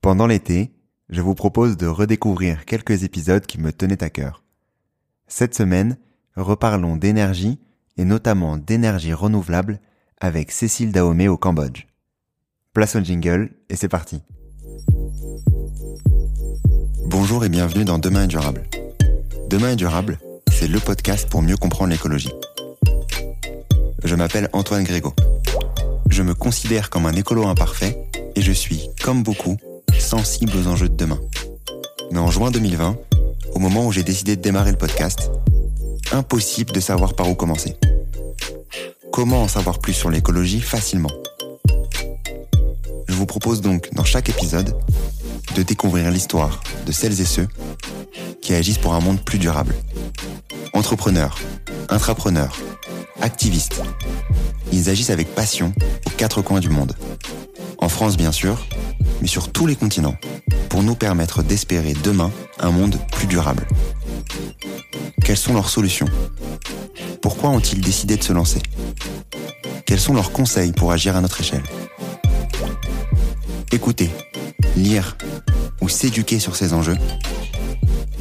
Pendant l'été, je vous propose de redécouvrir quelques épisodes qui me tenaient à cœur. Cette semaine, reparlons d'énergie et notamment d'énergie renouvelable avec Cécile Dahomey au Cambodge. Place au jingle et c'est parti. Bonjour et bienvenue dans Demain est durable. Demain est durable, c'est le podcast pour mieux comprendre l'écologie. Je m'appelle Antoine Grégo. Je me considère comme un écolo imparfait et je suis, comme beaucoup, sensible aux enjeux de demain. Mais en juin 2020, au moment où j'ai décidé de démarrer le podcast, impossible de savoir par où commencer. Comment en savoir plus sur l'écologie facilement? Je vous propose donc dans chaque épisode de découvrir l'histoire de celles et ceux qui agissent pour un monde plus durable. Entrepreneurs, intrapreneurs, activistes. Ils agissent avec passion aux quatre coins du monde. En France bien sûr, mais sur tous les continents, pour nous permettre d'espérer demain un monde plus durable. Quelles sont leurs solutions? Pourquoi ont-ils décidé de se lancer? Quels sont leurs conseils pour agir à notre échelle? Écouter, lire ou s'éduquer sur ces enjeux,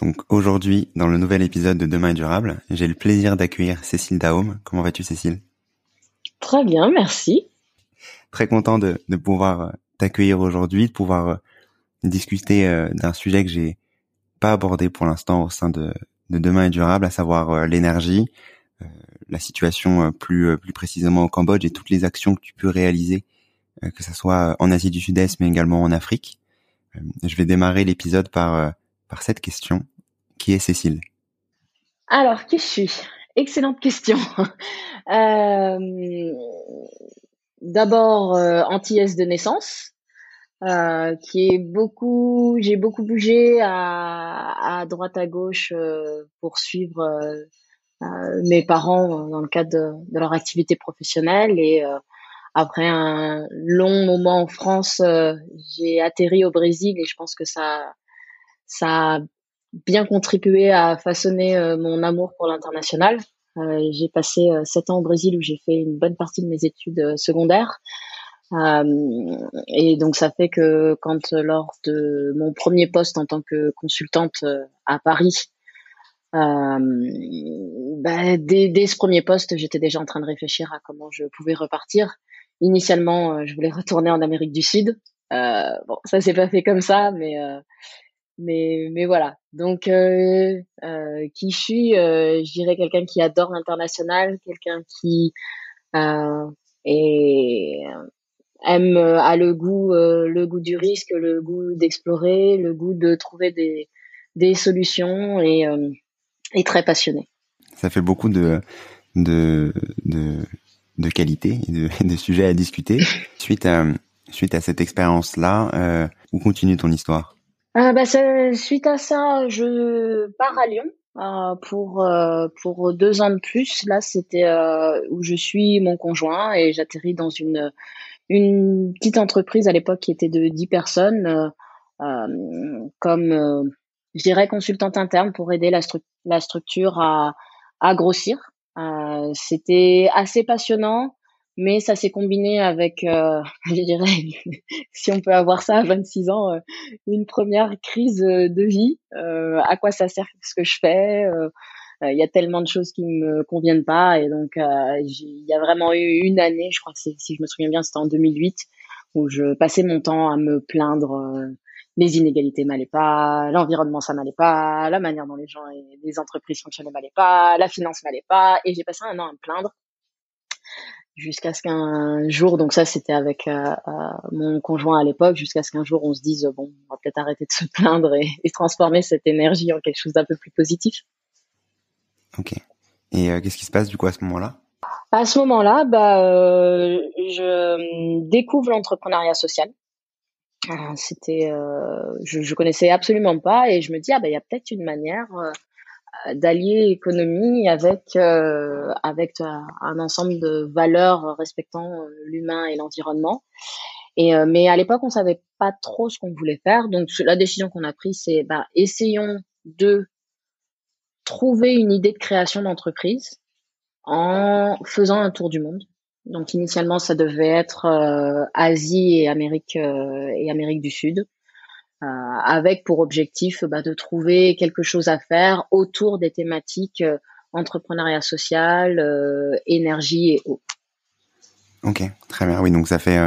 Donc aujourd'hui, dans le nouvel épisode de Demain est durable, j'ai le plaisir d'accueillir Cécile Daum. Comment vas-tu Cécile? Très bien, merci. Très content de, de pouvoir euh, t'accueillir aujourd'hui, de pouvoir euh, discuter euh, d'un sujet que j'ai pas abordé pour l'instant au sein de, de Demain est durable, à savoir l'énergie, la situation plus plus précisément au Cambodge et toutes les actions que tu peux réaliser, que ce soit en Asie du Sud-Est mais également en Afrique. Je vais démarrer l'épisode par par cette question. Qui est Cécile? Alors, qui je suis? Excellente question. euh, D'abord, euh, antillaise de naissance, euh, qui est beaucoup, j'ai beaucoup bougé à, droite à gauche euh, pour suivre mes parents dans le cadre de, de leur activité professionnelle et après un long moment en France, j'ai atterri au Brésil et je pense que ça, ça a bien contribué à façonner mon amour pour l'international. Euh, j'ai passé euh, sept ans au Brésil où j'ai fait une bonne partie de mes études euh, secondaires. et donc ça fait que quand lors de mon premier poste en tant que consultante à Paris, euh, bah, dès, dès, ce premier poste, j'étais déjà en train de réfléchir à comment je pouvais repartir. Initialement, je voulais retourner en Amérique du Sud. Euh, bon, ça s'est pas fait comme ça, mais euh, mais mais voilà. Donc euh, euh, qui suis euh, je dirais quelqu'un qui adore l'international quelqu'un qui euh, est, aime a le goût euh, le goût du risque le goût d'explorer le goût de trouver des des solutions et euh, est très passionné. Ça fait beaucoup de de de, de qualité et de, de sujets à discuter. Suite à suite à cette expérience là où continue ton histoire? Euh, bah, suite à ça, je pars à Lyon euh, pour euh, pour deux ans de plus. Là, c'était euh, où je suis mon conjoint et j'atterris dans une une petite entreprise à l'époque qui était de dix personnes, comme je dirais consultante interne pour aider la, stru la structure à à grossir. c'était assez passionnant mais ça s'est combiné avec, euh, je dirais, si on peut avoir ça à 26 ans, euh, une première crise euh, de vie. Euh, à quoi ça sert ce que je fais Il y a tellement de choses qui me conviennent pas, et donc il y a vraiment eu une année, je crois que si je me souviens bien, c'était en 2008, où je passais mon temps à me plaindre. les inégalités m'allaient pas, l'environnement ça m'allait pas, la manière dont les gens et les entreprises fonctionnaient m'allait pas, la finance m'allait pas, et j'ai passé un an à me plaindre jusqu'à ce qu'un jour, donc ça c'était avec euh, euh, mon conjoint à l'époque, jusqu'à ce qu'un jour on se dise bon, on va peut-être arrêter de se plaindre et, et, transformer cette énergie en quelque chose d'un peu plus positif. Ok. Et euh, qu'est-ce qui se passe du coup à ce moment-là? À ce moment-là, bah, euh, je découvre l'entrepreneuriat social. C'était, je, je connaissais absolument pas et je me dis ah bah il y a peut-être une manière d'allier économie avec avec un ensemble de valeurs respectant l'humain et l'environnement. Et mais à l'époque, on savait pas trop ce qu'on voulait faire. Donc la décision qu'on a prise, c'est bah, essayons de trouver une idée de création d'entreprise en faisant un tour du monde. Donc initialement, ça devait être euh, Asie et Amérique euh, et Amérique du Sud, euh, avec pour objectif bah, de trouver quelque chose à faire autour des thématiques entrepreneuriat social, énergie et eau. Ok, très bien. Oui, donc ça fait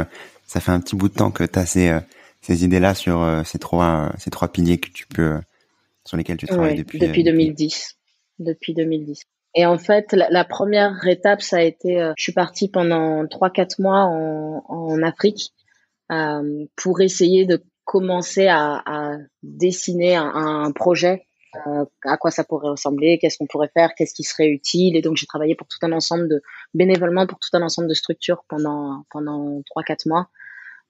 ça fait un petit bout de temps que tu as ces ces idées-là sur ces trois ces trois piliers que tu peux sur lesquels tu travailles depuis depuis 2010. Depuis 2010. Et en fait, la, première étape, ça a été, euh, je suis partie pendant trois quatre mois en, en Afrique euh, pour essayer de commencer à, dessiner un, projet, euh, à quoi ça pourrait ressembler, qu'est-ce qu'on pourrait faire, qu'est-ce qui serait utile. Et donc j'ai travaillé pour tout un ensemble de bénévolement pour tout un ensemble de structures pendant pendant trois quatre mois.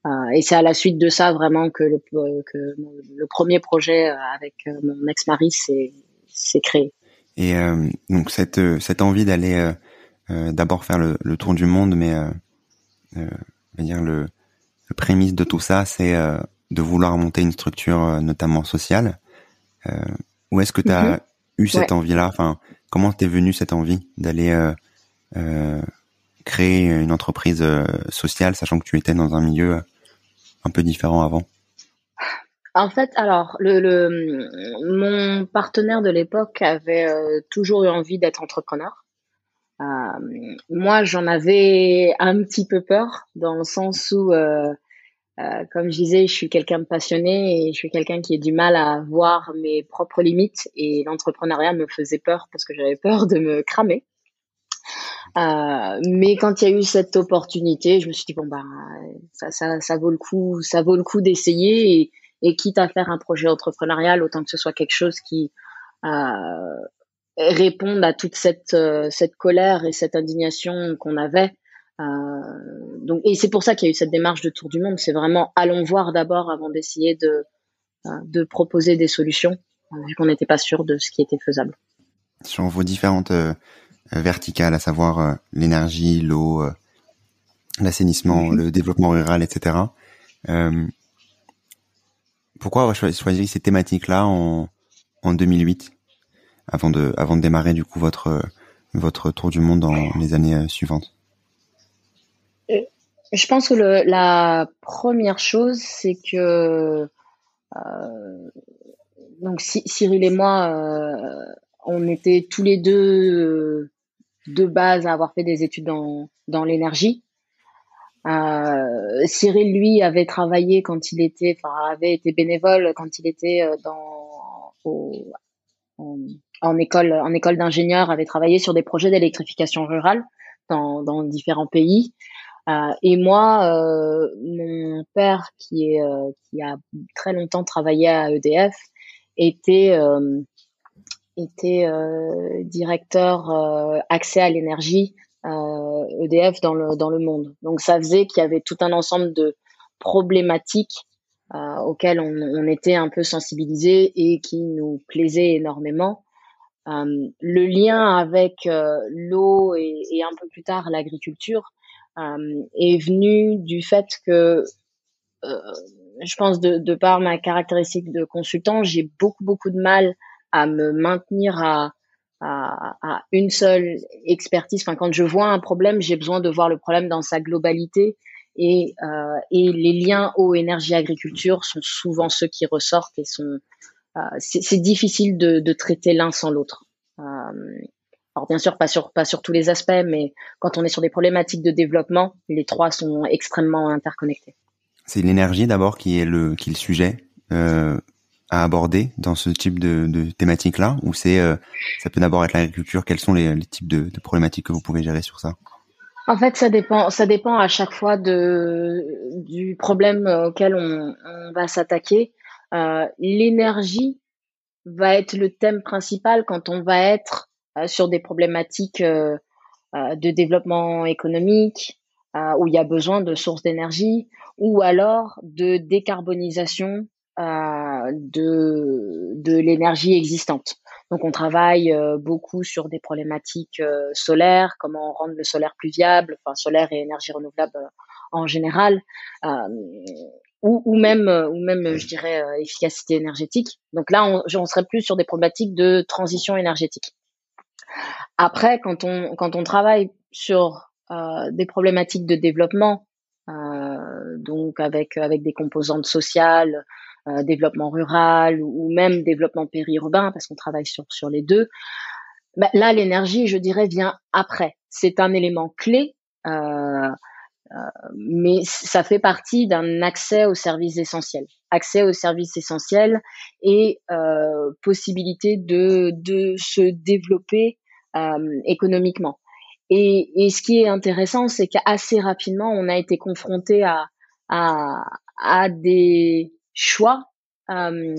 Euh, et c'est à la suite de ça vraiment que le, que le premier projet avec mon ex-mari s'est créé. Et euh, donc cette euh, cette envie d'aller euh, d'abord faire le, tour du monde, mais euh, dire le prémisse de tout ça, c'est de vouloir monter une structure notamment sociale. où est-ce que tu as mm-hmm. eu cette envie-là? Enfin, comment t'es venue cette envie d'aller créer une entreprise sociale, sachant que tu étais dans un milieu un peu différent avant? En fait, alors, le, le mon partenaire de l'époque avait euh, toujours eu envie d'être entrepreneur. Euh, moi, j'en avais un petit peu peur dans le sens où, euh, comme je disais, je suis quelqu'un de passionné et je suis quelqu'un qui a du mal à voir mes propres limites et l'entrepreneuriat me faisait peur parce que j'avais peur de me cramer. Euh, mais quand il y a eu cette opportunité, je me suis dit bon bah ça, ça, ça vaut le coup, ça vaut le coup d'essayer et, quitte à faire un projet entrepreneurial, autant que ce soit quelque chose qui euh, réponde à toute cette cette colère et cette indignation qu'on avait. Euh, donc, et c'est pour ça qu'il y a eu cette démarche de tour du monde. C'est vraiment allons voir d'abord avant d'essayer de euh, de proposer des solutions, vu qu'on n'était pas sûr de ce qui était faisable. Sur vos différentes verticales, à savoir l'énergie, l'eau, l'assainissement, mm-hmm. le développement rural, etc. Euh, pourquoi avoir choisi ces thématiques-là en, en 2008 avant de, avant de démarrer du coup votre, votre tour du monde dans les années euh, suivantes? euh, Je pense que le, la première chose, c'est que euh, donc Cyril et moi, euh, on était tous les deux de base à avoir fait des études dans, dans l'énergie. Euh, Cyril, lui, avait travaillé quand il était, enfin, avait été bénévole quand il était euh, dans, en, école, en école d'ingénieur, avait travaillé sur des projets d'électrification rurale dans, dans différents pays. Euh, et moi, euh, mon père, euh, qui a très longtemps travaillé à EDF, était directeur accès à l'énergie EDF e dans le monde. Donc ça faisait qu'il y avait tout un ensemble de problématiques auxquelles on, était un peu sensibilisés et qui nous plaisaient énormément. Le lien avec l'eau et, un peu plus tard l'agriculture est venu du fait que je pense de, de par ma caractéristique de consultant, j'ai beaucoup beaucoup de mal à me maintenir à à, à, une seule expertise. Enfin, quand je vois un problème, j'ai besoin de voir le problème dans sa globalité. Et, euh, et les liens eau, énergie, agriculture sont souvent ceux qui ressortent et sont. Euh, c'est difficile de, de traiter l'un sans l'autre. Euh, alors bien sûr, pas sur pas sur tous les aspects, mais quand on est sur des problématiques de développement, les trois sont extrêmement interconnectés. C'est l'énergie d'abord qui est le qui est le sujet. Euh, à aborder dans ce type de, de thématique-là Ou c'est euh, ça peut d'abord être l'agriculture? Quels sont les, les types de, de, problématiques que vous pouvez gérer sur ça? En fait, ça dépend. Ça dépend à chaque fois de du problème auquel on, on va s'attaquer. Euh, L'énergie va être le thème principal quand on va être sur des problématiques euh, euh, de développement économique où il y a besoin de sources d'énergie ou alors de décarbonisation de, de l'énergie existante. Donc on travaille beaucoup sur des problématiques solaires, comment rendre le solaire plus viable, enfin solaire et énergie renouvelable en général, ou, ou, même, ou même, je dirais, efficacité énergétique. Donc là, on, on serait plus sur des problématiques de transition énergétique. Après, quand on quand on travaille sur des problématiques de développement, donc avec avec des composantes sociales, euh, développement rural ou, même développement périurbain, parce qu'on travaille sur, sur les deux. Bah, là, l'énergie, je dirais, vient après. C'est un élément clé, euh, euh, mais ça fait partie d'un accès aux services essentiels. Accès aux services essentiels et euh, possibilité de, de se développer euh, économiquement. Et, ce qui est intéressant, c'est qu'assez rapidement, on a été confronté à, des choix euh,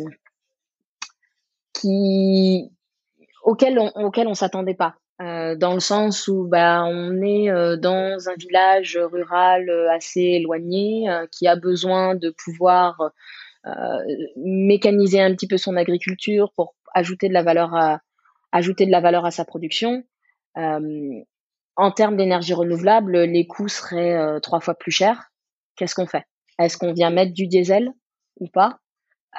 auxquels on, auxquels s'attendait pas. Euh, dans le sens où bah, on est euh, dans un village rural assez éloigné qui a besoin de pouvoir mécaniser un petit peu son agriculture pour ajouter de la valeur à ajouter de la valeur à sa production. en termes d'énergie renouvelable, les coûts seraient trois fois plus chers. Qu'est-ce qu'on fait? Est-ce qu'on vient mettre du diesel ou pas?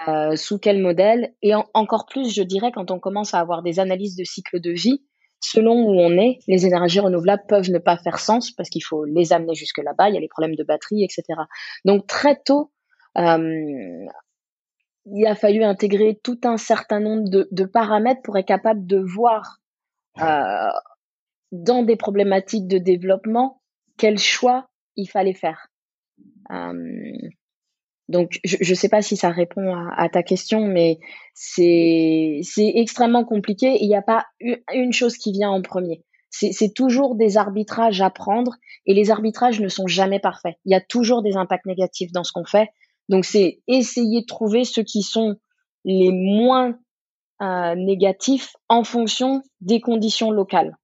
Euh, sous quel modèle? Et encore plus je dirais quand on commence à avoir des analyses de cycle de vie selon où on est les énergies renouvelables peuvent ne pas faire sens parce qu'il faut les amener jusque là-bas. Il y a les problèmes de batterie etc donc très tôt euh, il a fallu intégrer tout un certain nombre de, paramètres pour être capable de voir euh, dans des problématiques de développement quel choix il fallait faire euh, donc, je ne sais pas si ça répond à, ta question, mais c'est extrêmement compliqué. Il n'y a pas une chose qui vient en premier. C'est toujours des arbitrages à prendre et les arbitrages ne sont jamais parfaits. Il y a toujours des impacts négatifs dans ce qu'on fait. Donc, c'est essayer de trouver ceux qui sont les moins euh, négatifs en fonction des conditions locales.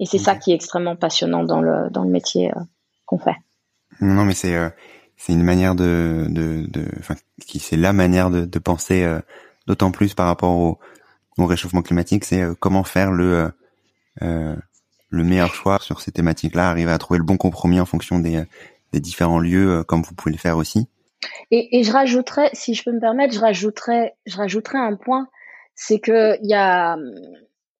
Et c'est ça qui est extrêmement passionnant dans le, dans le métier euh, qu'on fait. Non, mais c'est euh, c'est une manière de, de, de qui c'est la manière de, de penser, d'autant plus par rapport au, au réchauffement climatique, c'est comment faire le le meilleur choix sur ces thématiques-là, arriver à trouver le bon compromis en fonction des, des différents lieux, comme vous pouvez le faire aussi. Et, et je rajouterais, si je peux me permettre, je rajouterais, je rajouterais un point, c'est que il y a,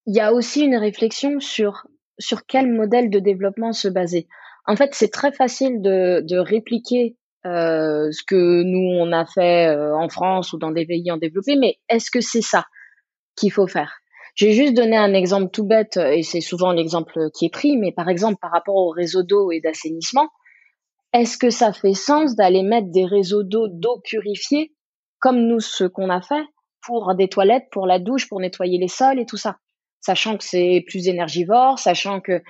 y a aussi une réflexion sur sur quel modèle de développement se baser. En fait, c'est très facile de, de répliquer euh, ce que nous on a fait euh, en France ou dans des pays en développé, mais est-ce que c'est ça qu'il faut faire? J'ai juste donné un exemple tout bête et c'est souvent l'exemple qui est pris, mais par exemple par rapport au réseau d'eau et d'assainissement, est-ce que ça fait sens d'aller mettre des réseaux d'eau d'eau purifiée comme nous ce qu'on a fait pour des toilettes, pour la douche, pour nettoyer les sols et tout ça, sachant que c'est plus énergivore, sachant que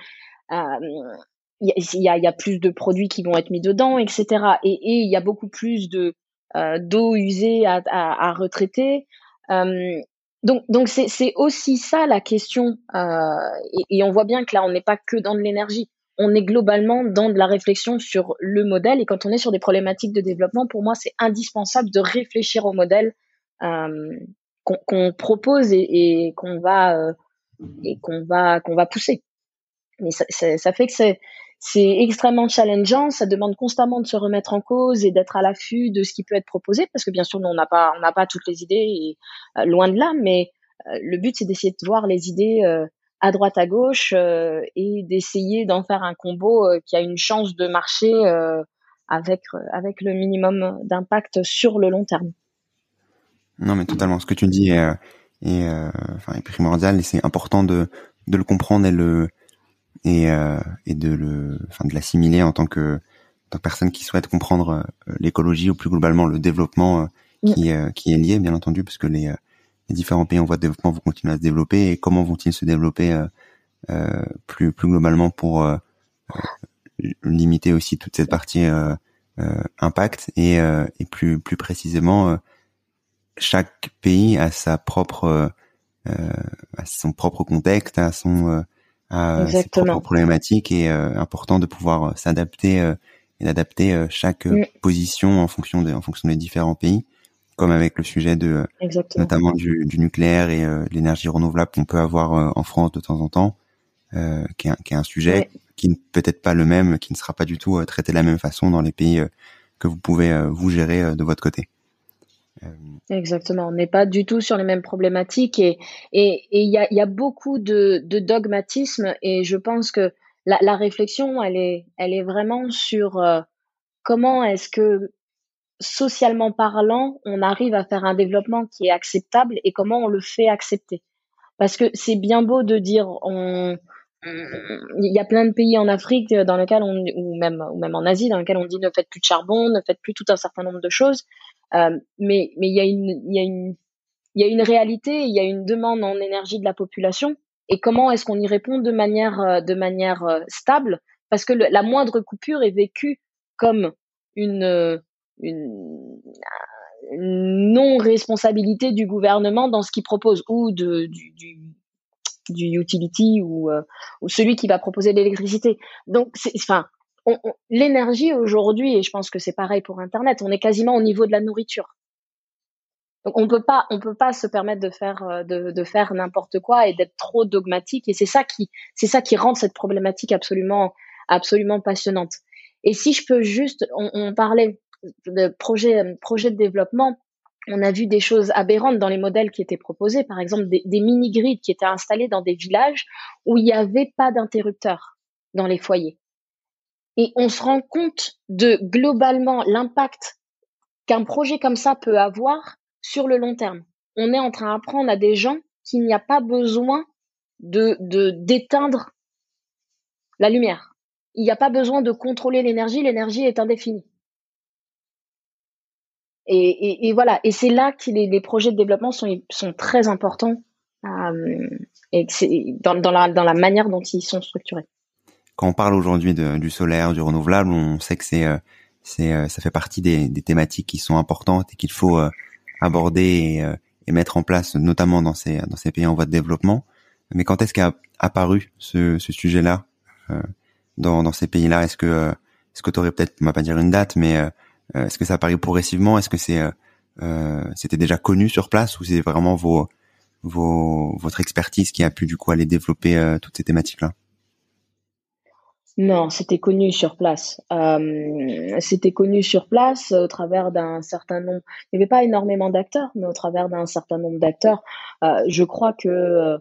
euh, il y a, y a, plus de produits qui vont être mis dedans, etc. Et il y a beaucoup plus de euh, d'eau usée à, à, à retraiter. Euh, donc donc c'est aussi ça la question. Euh, et, et, on voit bien que là on n'est pas que dans de l'énergie, on est globalement dans de la réflexion sur le modèle. Et quand on est sur des problématiques de développement, pour moi c'est indispensable de réfléchir au modèle euh, qu'on propose et, qu'on va euh, et va qu'on va pousser. Mais ça, fait que c'est extrêmement challengeant, ça demande constamment de se remettre en cause et d'être à l'affût de ce qui peut être proposé, parce que bien sûr, on n'a pas, pas toutes les idées, euh, loin de là, mais le but, c'est d'essayer de voir les idées à droite, à gauche, et d'essayer d'en faire un combo qui a une chance de marcher avec, avec le minimum d'impact sur le long terme. Non, mais totalement. Ce que tu dis est, est, enfin, est primordial et c'est important de, de le comprendre et le et, euh, et de le, enfin de l'assimiler en tant que, tant que personne qui souhaite comprendre euh, l'écologie ou plus globalement le développement euh, qui, qui est lié, bien entendu, parce que les, les différents pays en voie de développement vont continuer à se développer et comment vont-ils se développer euh, plus plus globalement pour euh, limiter aussi toute cette partie euh, impact et, et plus plus précisément chaque pays a sa propre à son propre contexte, à son à ses propres problématiques et euh, important de pouvoir euh, s'adapter euh, et d'adapter chaque mm. position en fonction de, en fonction des différents pays. Comme avec le sujet de notamment du, nucléaire et l'énergie renouvelable qu'on peut avoir en France de temps en temps, qui est, qui, est, un sujet qui n'est peut-être pas le même, qui ne sera pas du tout traité de la même façon dans les pays que vous pouvez vous gérer de votre côté. Exactement, on n'est pas du tout sur les mêmes problématiques et et il y a, y a beaucoup de, de dogmatisme et je pense que la, la réflexion elle est elle est vraiment sur euh, comment est-ce que socialement parlant on arrive à faire un développement qui est acceptable et comment on le fait accepter. Parce que c'est bien beau de dire on il y a plein de pays en Afrique dans lesquels on ou même ou même en Asie dans lesquels on dit ne faites plus de charbon, ne faites plus tout un certain nombre de choses. Euh, mais mais il y a une il y a une il y a une réalité, il y a une demande en énergie de la population. Et comment est-ce qu'on y répond de manière euh, de manière euh, stable? Parce que la moindre coupure est vécue comme une une, non responsabilité du gouvernement dans ce qu'il propose ou de du, du du utility ou, ou celui qui va proposer l'électricité. Donc, enfin, l'énergie aujourd'hui, et je pense que c'est pareil pour Internet, on est quasiment au niveau de la nourriture. Donc on peut pas, on peut pas se permettre de faire euh, de, de faire n'importe quoi et d'être trop dogmatique. Et c'est ça qui, c'est ça qui rend cette problématique absolument, absolument passionnante. Et si je peux juste, on, on parlait de projet, projet de développement. On a vu des choses aberrantes dans les modèles qui étaient proposés, par exemple des, des mini-grids qui étaient installés dans des villages où il n'y avait pas d'interrupteur dans les foyers et on se rend compte de globalement l'impact qu'un projet comme ça peut avoir sur le long terme. On est en train d'apprendre à des gens qu'il n'y a pas besoin de d'éteindre la lumière. Il n'y a pas besoin de contrôler l'énergie, l'énergie est indéfinie. Et, voilà, et c'est là que les, projets de développement sont, très importants euh, et dans, dans, la, manière dont ils sont structurés. Quand on parle aujourd'hui du solaire, du renouvelable, on sait que c'est euh, euh, ça fait partie des, thématiques qui sont importantes et qu'il faut aborder et, mettre en place, notamment dans ces pays en voie de développement. Mais quand est-ce qu'a apparu ce, ce sujet-là dans, dans ces pays-là? Est-ce que est-ce que tu aurais peut-être, on va pas dire une date, mais est-ce que ça apparu progressivement? Est-ce que c'est c'était déjà connu sur place ou c'est vraiment vos, vos votre expertise qui a pu du coup aller développer toutes ces thématiques-là? Non, c'était connu sur place. Euh, c'était connu sur place au travers d'un certain nombre. Il n'y avait pas énormément d'acteurs, mais au travers d'un certain nombre d'acteurs. Euh, je crois que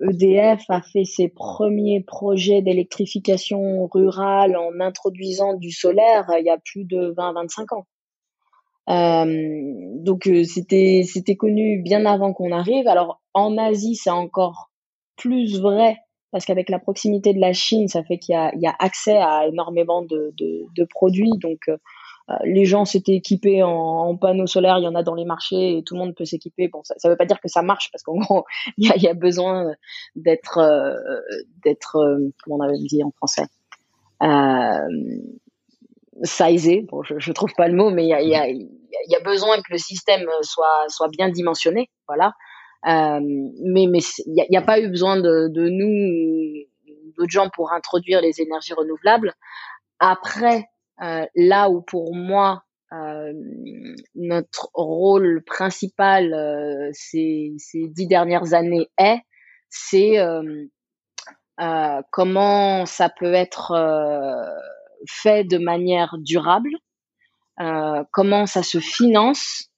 EDF euh, a fait ses premiers projets d'électrification rurale en introduisant du solaire il y a plus de 20-25 ans. donc c'était c'était connu bien avant qu'on arrive. Alors en Asie, c'est encore plus vrai parce qu'avec la proximité de la Chine, ça fait qu'il y, y a, accès à énormément de, de, de produits. Donc, euh, euh, les gens s'étaient équipés en, panneaux solaires, il y en a dans les marchés et tout le monde peut s'équiper. Bon, ça ne veut pas dire que ça marche parce qu'en gros, il y a, besoin d'être, euh, d'être, comment on avait dit en français, euh, sizé. Bon, je, je trouve pas le mot, mais il y a, besoin que le système soit, bien dimensionné. Voilà. Euh, mais il n'y a, pas eu besoin de, de nous d'autres gens pour introduire les énergies renouvelables. Après, euh, là où pour moi euh, notre rôle principal euh, ces, ces dix dernières années est, c'est euh, euh, comment ça peut être fait de manière durable, comment ça se finance.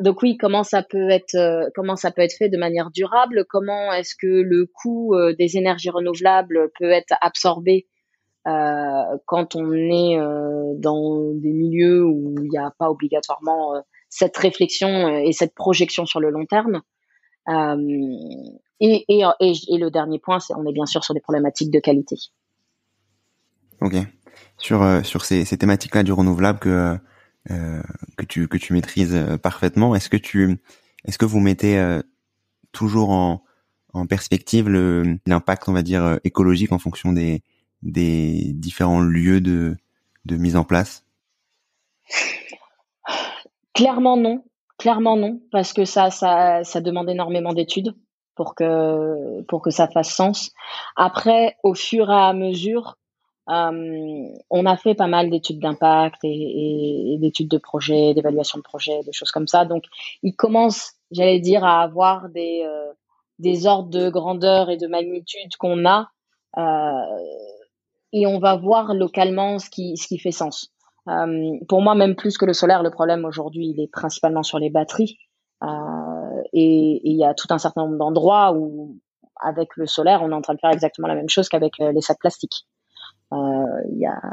Donc oui, comment ça peut être euh, comment ça peut être fait de manière durable Comment est-ce que le coût euh, des énergies renouvelables peut être absorbé euh, quand on est dans des milieux où il n'y a pas obligatoirement cette réflexion et cette projection sur le long terme et, le dernier point, on est bien sûr sur des problématiques de qualité. Ok. Sur ces, thématiques-là du renouvelable que euh, tu maîtrises euh, parfaitement. Est-ce que que vous mettez euh, toujours en, en perspective l'impact, on va dire, écologique en fonction des, des différents lieux de, de mise en place? Clairement non, clairement non, parce que ça, ça, ça demande énormément d'études pour que, pour que ça fasse sens. Après, au fur et à mesure, on a fait pas mal d'études d'impact et, d'études de projet, d'évaluation de projet, des choses comme ça. Donc, il commence, j'allais dire, à avoir des, des ordres de grandeur et de magnitude qu'on a. et on va voir localement ce qui, ce qui fait sens. pour moi, même plus que le solaire, le problème aujourd'hui, il est principalement sur les batteries. et il y a tout un certain nombre d'endroits où avec le solaire, on est en train de faire exactement la même chose qu'avec euh, les sacs plastiques. Euh,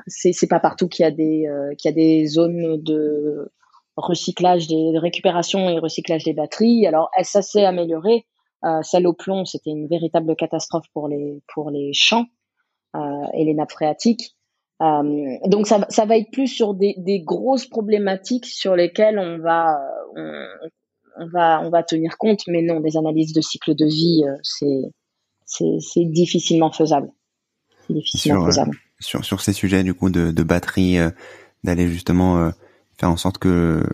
c'est, pas partout qu'il y a des, euh, qu'il y a des zones de recyclage, des, de récupération et recyclage des batteries. Alors, ça s'est amélioré? Euh, celle au plomb, c'était une véritable catastrophe pour les, pour les champs euh, et les nappes phréatiques. Euh, donc, ça, ça va être plus sur des, des grosses problématiques sur lesquelles on va, on, on va, on va tenir compte, mais non, des analyses de cycle de vie, euh, c'est, c'est, difficilement faisable. difficilement sur, euh, faisable. sur, sur ces sujets, du coup, de, de batterie, euh, d'aller justement faire en sorte que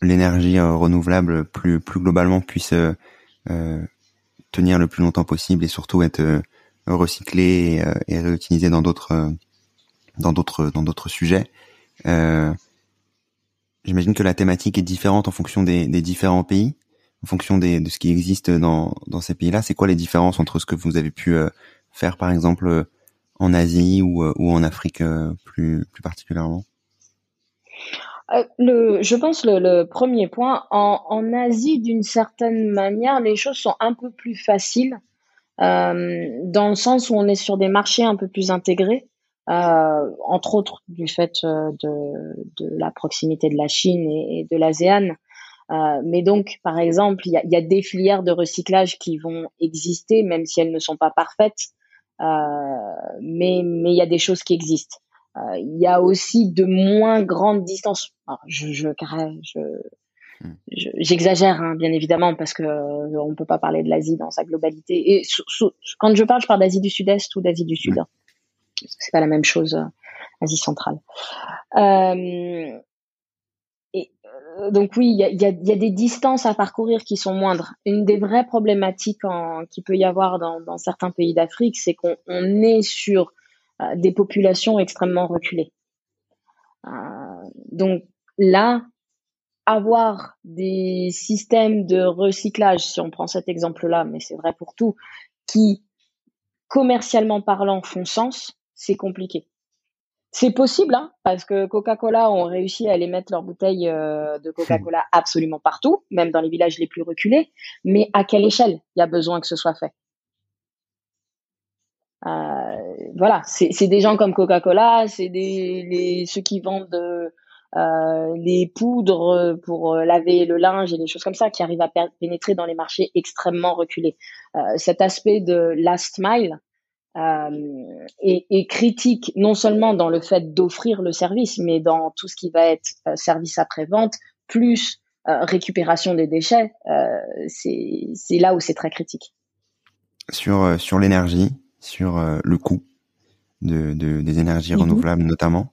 l'énergie renouvelable plus, plus globalement puisse tenir le plus longtemps possible et surtout être recyclée et, et réutilisée dans d'autres, dans d'autres, dans d'autres sujets. Euh, J'imagine que la thématique est différente en fonction des, des différents pays, en fonction de ce qui existe dans, dans ces pays-là. C'est quoi les différences entre ce que vous avez pu euh, faire, par exemple, euh, en Asie ou, euh, ou en Afrique plus, plus particulièrement? Je pense le, le premier point, en, en Asie, d'une certaine manière, les choses sont un peu plus faciles, euh, dans le sens où on est sur des marchés un peu plus intégrés. Euh, entre autres du fait euh, de, de, la proximité de la Chine et, de l'ASEAN. Euh, mais donc, par exemple, il y a, y a, des filières de recyclage qui vont exister, même si elles ne sont pas parfaites. Euh, mais mais il y a des choses qui existent. Il y a aussi de moins grandes distances. je je, je hmm. J'exagère hein, bien évidemment parce que euh, on peut pas parler de l'Asie dans sa globalité et quand je parle je parle d'Asie du Sud-Est ou d'Asie du Sud hmm c'est pas la même chose euh, Asie centrale. Euh, et euh, donc oui, il y a, y, a, y a, des distances à parcourir qui sont moindres. Une des vraies problématiques en, qui peut y avoir dans, dans certains pays d'Afrique, c'est qu'on on est sur des populations extrêmement reculées. Donc là, avoir des systèmes de recyclage, si on prend cet exemple-là, mais c'est vrai pour tout, qui commercialement parlant font sens, c'est compliqué. C'est possible, hein, parce que Coca-Cola ont réussi à aller mettre leurs bouteilles euh, de Coca-Cola hmm. absolument partout, même dans les villages les plus reculés. Mais à quelle échelle il y a besoin que ce soit fait? Euh, Voilà, c'est des gens comme Coca-Cola, c'est ceux qui vendent euh, les poudres pour laver le linge et des choses comme ça qui arrivent à pénétrer dans les marchés extrêmement reculés. cet aspect de last mile, euh, et, critique non seulement dans le fait d'offrir le service, mais dans tout ce qui va être euh, service après-vente, plus euh, récupération des déchets, euh, c'est là où c'est très critique. Sur, sur l'énergie, sur le coût de, de des énergies mhm. renouvelables notamment,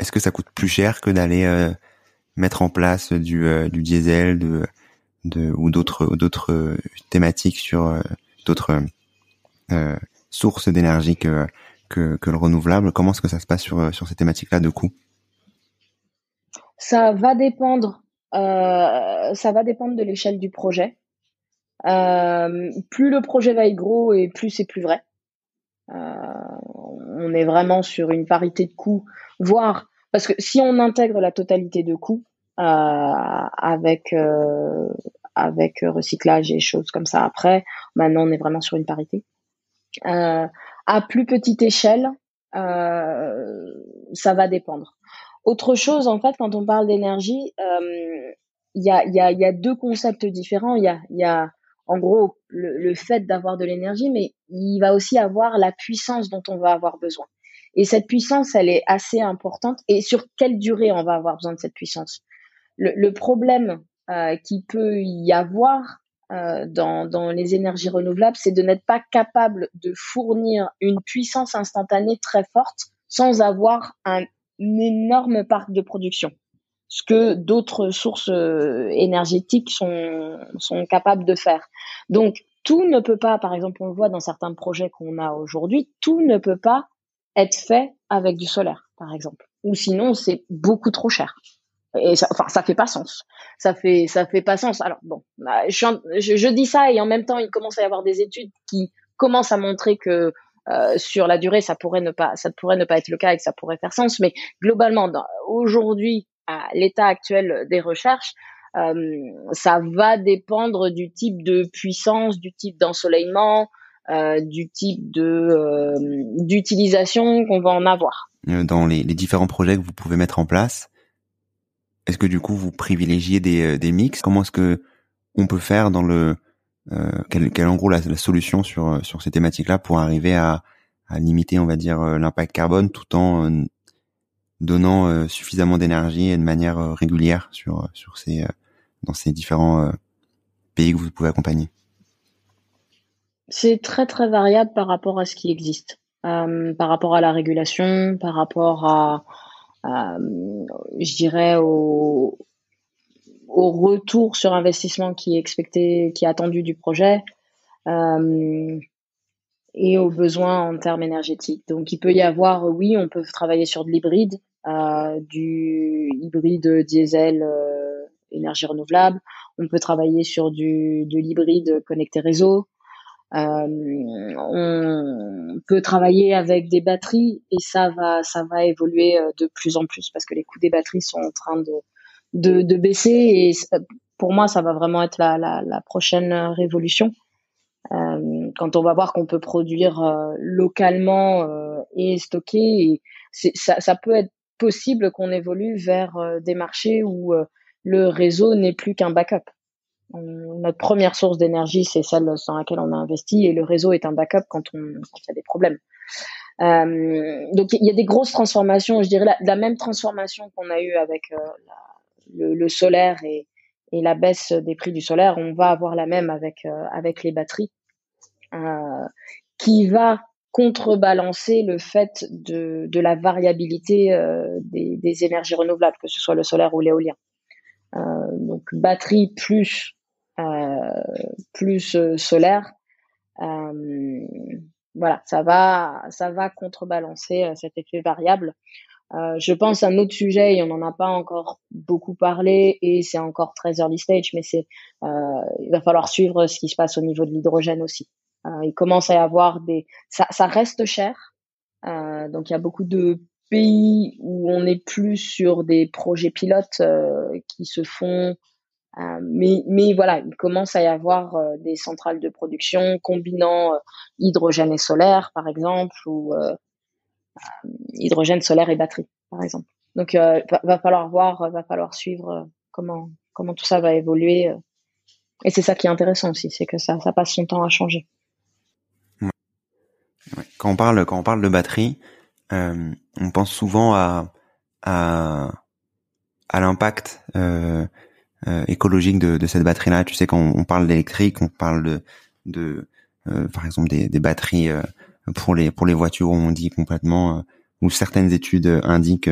est-ce que ça coûte plus cher que d'aller mettre en place du, du diesel ou d'autres d'autres thématiques sur d'autres euh, source d'énergie que, que, le renouvelable? Comment est-ce que ça se passe sur, sur ces thématiques-là de coût? Ça va dépendre. Euh, ça va dépendre de l'échelle du projet. Euh, plus le projet va être gros et plus c'est plus vrai. Euh, on est vraiment sur une parité de coûts, voire parce que si on intègre la totalité de coûts euh, avec euh, avec recyclage et choses comme ça après, maintenant on est vraiment sur une parité. Euh, à plus petite échelle, euh, ça va dépendre. Autre chose, en fait, quand on parle d'énergie, euh, il y, a, y, a, y, a, deux concepts différents. Il y a, y a en gros le, le fait d'avoir de l'énergie, mais il va aussi avoir la puissance dont on va avoir besoin. Et cette puissance, elle est assez importante. Et sur quelle durée on va avoir besoin de cette puissance? Le, le problème euh, qui peut y avoir, euh, dans, dans, les énergies renouvelables, c'est de n'être pas capable de fournir une puissance instantanée très forte sans avoir un, énorme parc de production. Ce que d'autres sources euh, énergétiques sont, sont capables de faire. Donc, tout ne peut pas, par exemple, on le voit dans certains projets qu'on a aujourd'hui, tout ne peut pas être fait avec du solaire, par exemple. Ou sinon, c'est beaucoup trop cher. Et ça, enfin, ça fait pas sens. Ça fait, ça fait pas sens. Alors bon, bah, je, je, dis ça et en même temps, il commence à y avoir des études qui commencent à montrer que euh, sur la durée, ça pourrait ne pas, ça pourrait ne pas être le cas et que ça pourrait faire sens. Mais globalement, aujourd'hui, à l'état actuel des recherches, euh, ça va dépendre du type de puissance, du type d'ensoleillement, euh, du type de euh, d'utilisation qu'on va en avoir. Dans les, les, différents projets que vous pouvez mettre en place, est-ce que du coup vous privilégiez des, des mix? Comment est-ce que on peut faire dans le euh, quelle, quelle en gros la, la, solution sur sur ces thématiques-là pour arriver à, à limiter, on va dire, l'impact carbone tout en donnant suffisamment d'énergie et de manière régulière sur sur ces dans ces différents euh, pays que vous pouvez accompagner? C'est très très variable par rapport à ce qui existe, euh, par rapport à la régulation, par rapport à, je dirais, au, retour sur investissement qui est expecté, qui est attendu du projet. Euh, et aux besoins en termes énergétiques. Donc, il peut y avoir, oui, on peut travailler sur de l'hybride, euh, du hybride diesel énergie renouvelable. On peut travailler sur du, de l'hybride connecté réseau. Euh, on peut travailler avec des batteries et ça va, ça va évoluer euh, de plus en plus parce que les coûts des batteries sont en train de, de, de baisser et pour moi, ça va vraiment être la, la, la prochaine révolution. Euh, quand on va voir qu'on peut produire euh, localement euh, et stocker, et ça, ça peut être possible qu'on évolue vers des marchés où le réseau n'est plus qu'un backup. Notre première source d'énergie, c'est celle dans laquelle on a investi, et le réseau est un backup quand, on, il y a des problèmes. Euh, donc il y a des grosses transformations, je dirais la, même transformation qu'on a eu avec euh, le, solaire et, et, la baisse des prix du solaire, on va avoir la même avec euh, avec les batteries, qui va contrebalancer le fait de, de la variabilité des, des, énergies renouvelables, que ce soit le solaire ou l'éolien. Donc batterie plus plus euh, solaire. voilà, ça va ça va contrebalancer cet effet variable. Euh, je pense à un autre sujet et on n'en a pas encore beaucoup parlé et c'est encore très early stage, mais c'est euh, il va falloir suivre ce qui se passe au niveau de l'hydrogène aussi. Euh, il commence à y avoir des, ça, ça reste cher, donc il y a beaucoup de pays où on est plus sur des projets pilotes euh, qui se font euh, mais, mais voilà, il commence à y avoir euh, des centrales de production combinant hydrogène et solaire, par exemple, ou hydrogène, solaire et batterie, par exemple. Donc, va, va, falloir voir, va falloir suivre comment comment tout ça va évoluer. Et c'est ça qui est intéressant aussi, c'est que ça, ça passe son temps à changer. Quand on parle quand on parle de batterie, euh, on pense souvent à à, l'impact euh, euh, écologique de, de cette batterie-là. Tu sais, quand on, parle d'électrique, on parle de, de euh, par exemple des, des batteries euh, pour les pour les voitures. On dit complètement, euh, ou certaines études indiquent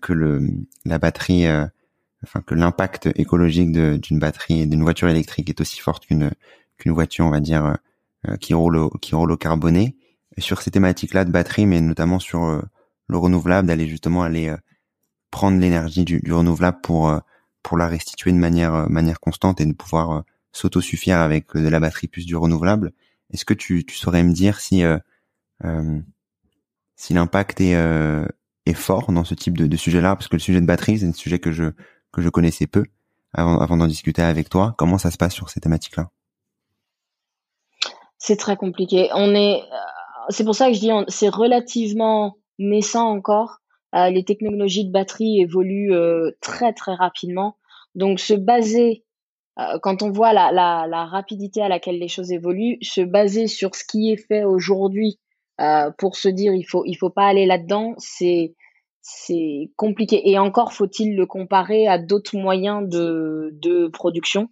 que le la batterie, enfin que l'impact écologique d'une batterie d'une voiture électrique est aussi fort qu'une qu'une voiture, on va dire, qui roule qui roule au carboné sur ces thématiques-là de batterie, mais notamment sur euh, le renouvelable, d'aller justement aller euh, prendre l'énergie du, du, renouvelable pour euh, pour la restituer de manière manière constante et de pouvoir s'autosuffire avec de la batterie plus du renouvelable. Est-ce que tu, tu saurais me dire si si l'impact est est fort dans ce type de, de sujet-là? Parce que le sujet de batterie c'est un sujet que je que je connaissais peu avant avant d'en discuter avec toi. Comment ça se passe sur ces thématiques-là? C'est très compliqué. On est c'est pour ça que je dis c'est relativement naissant encore. Euh, les technologies de batterie évoluent euh, très très rapidement. Donc se baser euh, quand on voit la, la, rapidité à laquelle les choses évoluent, se baser sur ce qui est fait aujourd'hui pour se dire il faut il faut pas aller là-dedans, c'est c'est compliqué. Et encore faut-il le comparer à d'autres moyens de, de production.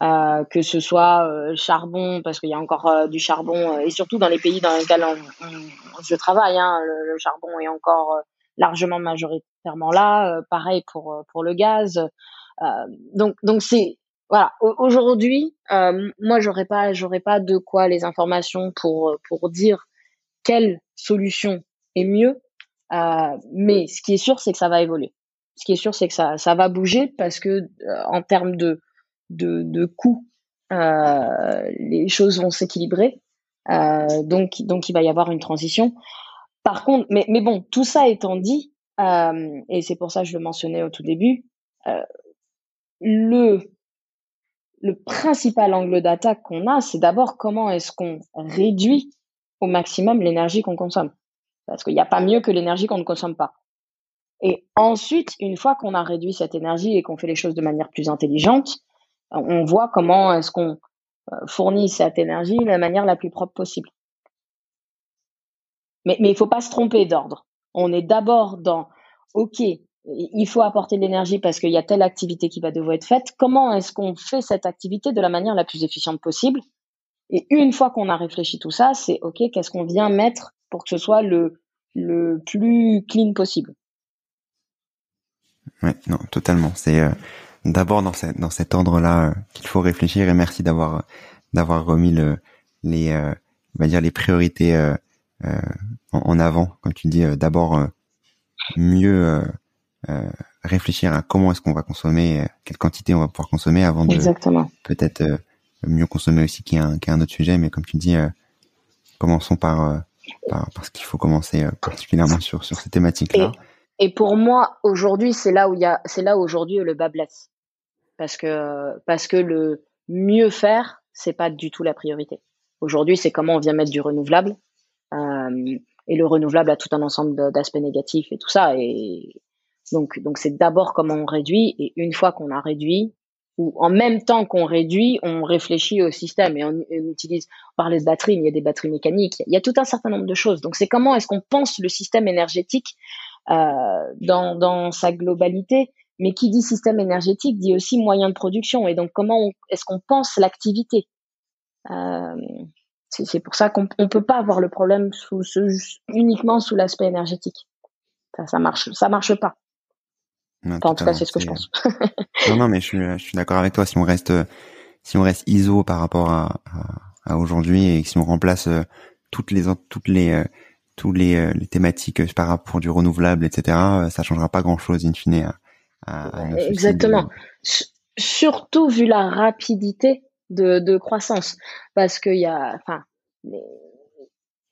Que ce soit euh, charbon, parce qu'il y a encore du charbon, et surtout dans les pays dans lesquels on, je travaille, hein, le, charbon est encore largement majoritairement là. pareil pour pour le gaz. donc donc c'est voilà, aujourd'hui, euh, moi, j'aurais pas, j'aurais pas de quoi les informations pour pour dire quelle solution est mieux. Euh, mais ce qui est sûr, c'est que ça va évoluer. Ce qui est sûr, c'est que ça ça va bouger parce que euh, en termes de de, de coûts, euh, les choses vont s'équilibrer. Euh, donc donc il va y avoir une transition. Par contre, mais bon, tout ça étant dit, euh, et c'est pour ça que je le mentionnais au tout début, le le principal angle d'attaque qu'on a, c'est d'abord comment est-ce qu'on réduit au maximum l'énergie qu'on consomme. Parce qu'il n'y a pas mieux que l'énergie qu'on ne consomme pas. Et ensuite, une fois qu'on a réduit cette énergie et qu'on fait les choses de manière plus intelligente, on voit comment est-ce qu'on euh, fournit cette énergie de la manière la plus propre possible. Mais, mais il faut pas se tromper d'ordre. On est d'abord dans, OK, il faut apporter de l'énergie parce qu'il y a telle activité qui va devoir être faite. Comment est-ce qu'on fait cette activité de la manière la plus efficiente possible? Et une fois qu'on a réfléchi tout ça, c'est OK, qu'est-ce qu'on vient mettre pour que ce soit le, le plus clean possible? Oui, non, totalement. C'est euh, d'abord dans, cette, dans cet ordre-là euh, qu'il faut réfléchir et merci d'avoir d'avoir remis le, les, euh, on va dire les priorités en, en, avant, comme tu dis, d'abord mieux euh, réfléchir à comment est-ce qu'on va consommer, euh, quelle quantité on va pouvoir consommer avant de peut-être euh, mieux consommer aussi, qui est, un, qui est un autre sujet. Mais comme tu dis, commençons par, par, par, ce qu'il faut commencer particulièrement sur, sur ces thématiques-là. Et, et, pour moi, aujourd'hui, c'est là où il y a, c'est là où aujourd'hui le bas blesse. Parce que, parce que le mieux faire, c'est pas du tout la priorité. Aujourd'hui, c'est comment on vient mettre du renouvelable. Euh, et le renouvelable a tout un ensemble d'aspects négatifs et tout ça. Et, donc, donc c'est d'abord comment on réduit, et une fois qu'on a réduit, ou en même temps qu'on réduit, on réfléchit au système et on, utilise, on parlait de batteries, mais il y a des batteries mécaniques, il y a tout un certain nombre de choses. Donc c'est comment est-ce qu'on pense le système énergétique euh, dans, dans sa globalité, mais qui dit système énergétique dit aussi moyen de production, et donc comment est-ce qu'on pense l'activité euh, c'est pour ça qu'on ne peut pas avoir le problème sous ce, uniquement sous l'aspect énergétique. Ça, ça marche, ça marche pas en tout cas, c'est ce que je pense. non, non, mais je suis, je suis d'accord avec toi. Si on reste, si on reste ISO par rapport à, à, aujourd'hui et si on remplace euh, toutes les, toutes les, euh, tous les, euh, les thématiques par rapport du renouvelable, etc., ça changera pas grand chose in fine. À, à Exactement. Surtout vu la rapidité de, de croissance, parce qu'il y a, enfin,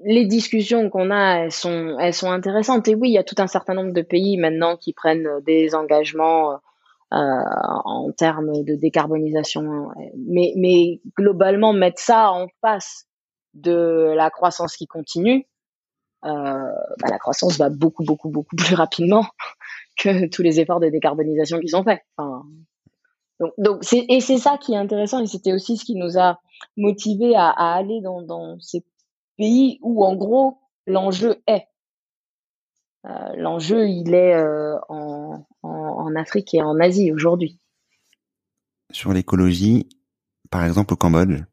les discussions qu'on a, elles sont, elles sont intéressantes. Et oui, il y a tout un certain nombre de pays maintenant qui prennent des engagements euh, en termes de décarbonisation. Mais, mais globalement, mettre ça en face de la croissance qui continue, euh, bah, la croissance va beaucoup, beaucoup, beaucoup plus rapidement que tous les efforts de décarbonisation qui sont faits. Donc, donc c'est, et c'est ça qui est intéressant et c'était aussi ce qui nous a motivé à, à aller dans, dans ces pays où en gros l'enjeu est. Euh, l'enjeu, il est euh, en, en, Afrique et en Asie aujourd'hui. Sur l'écologie, par exemple au Cambodge,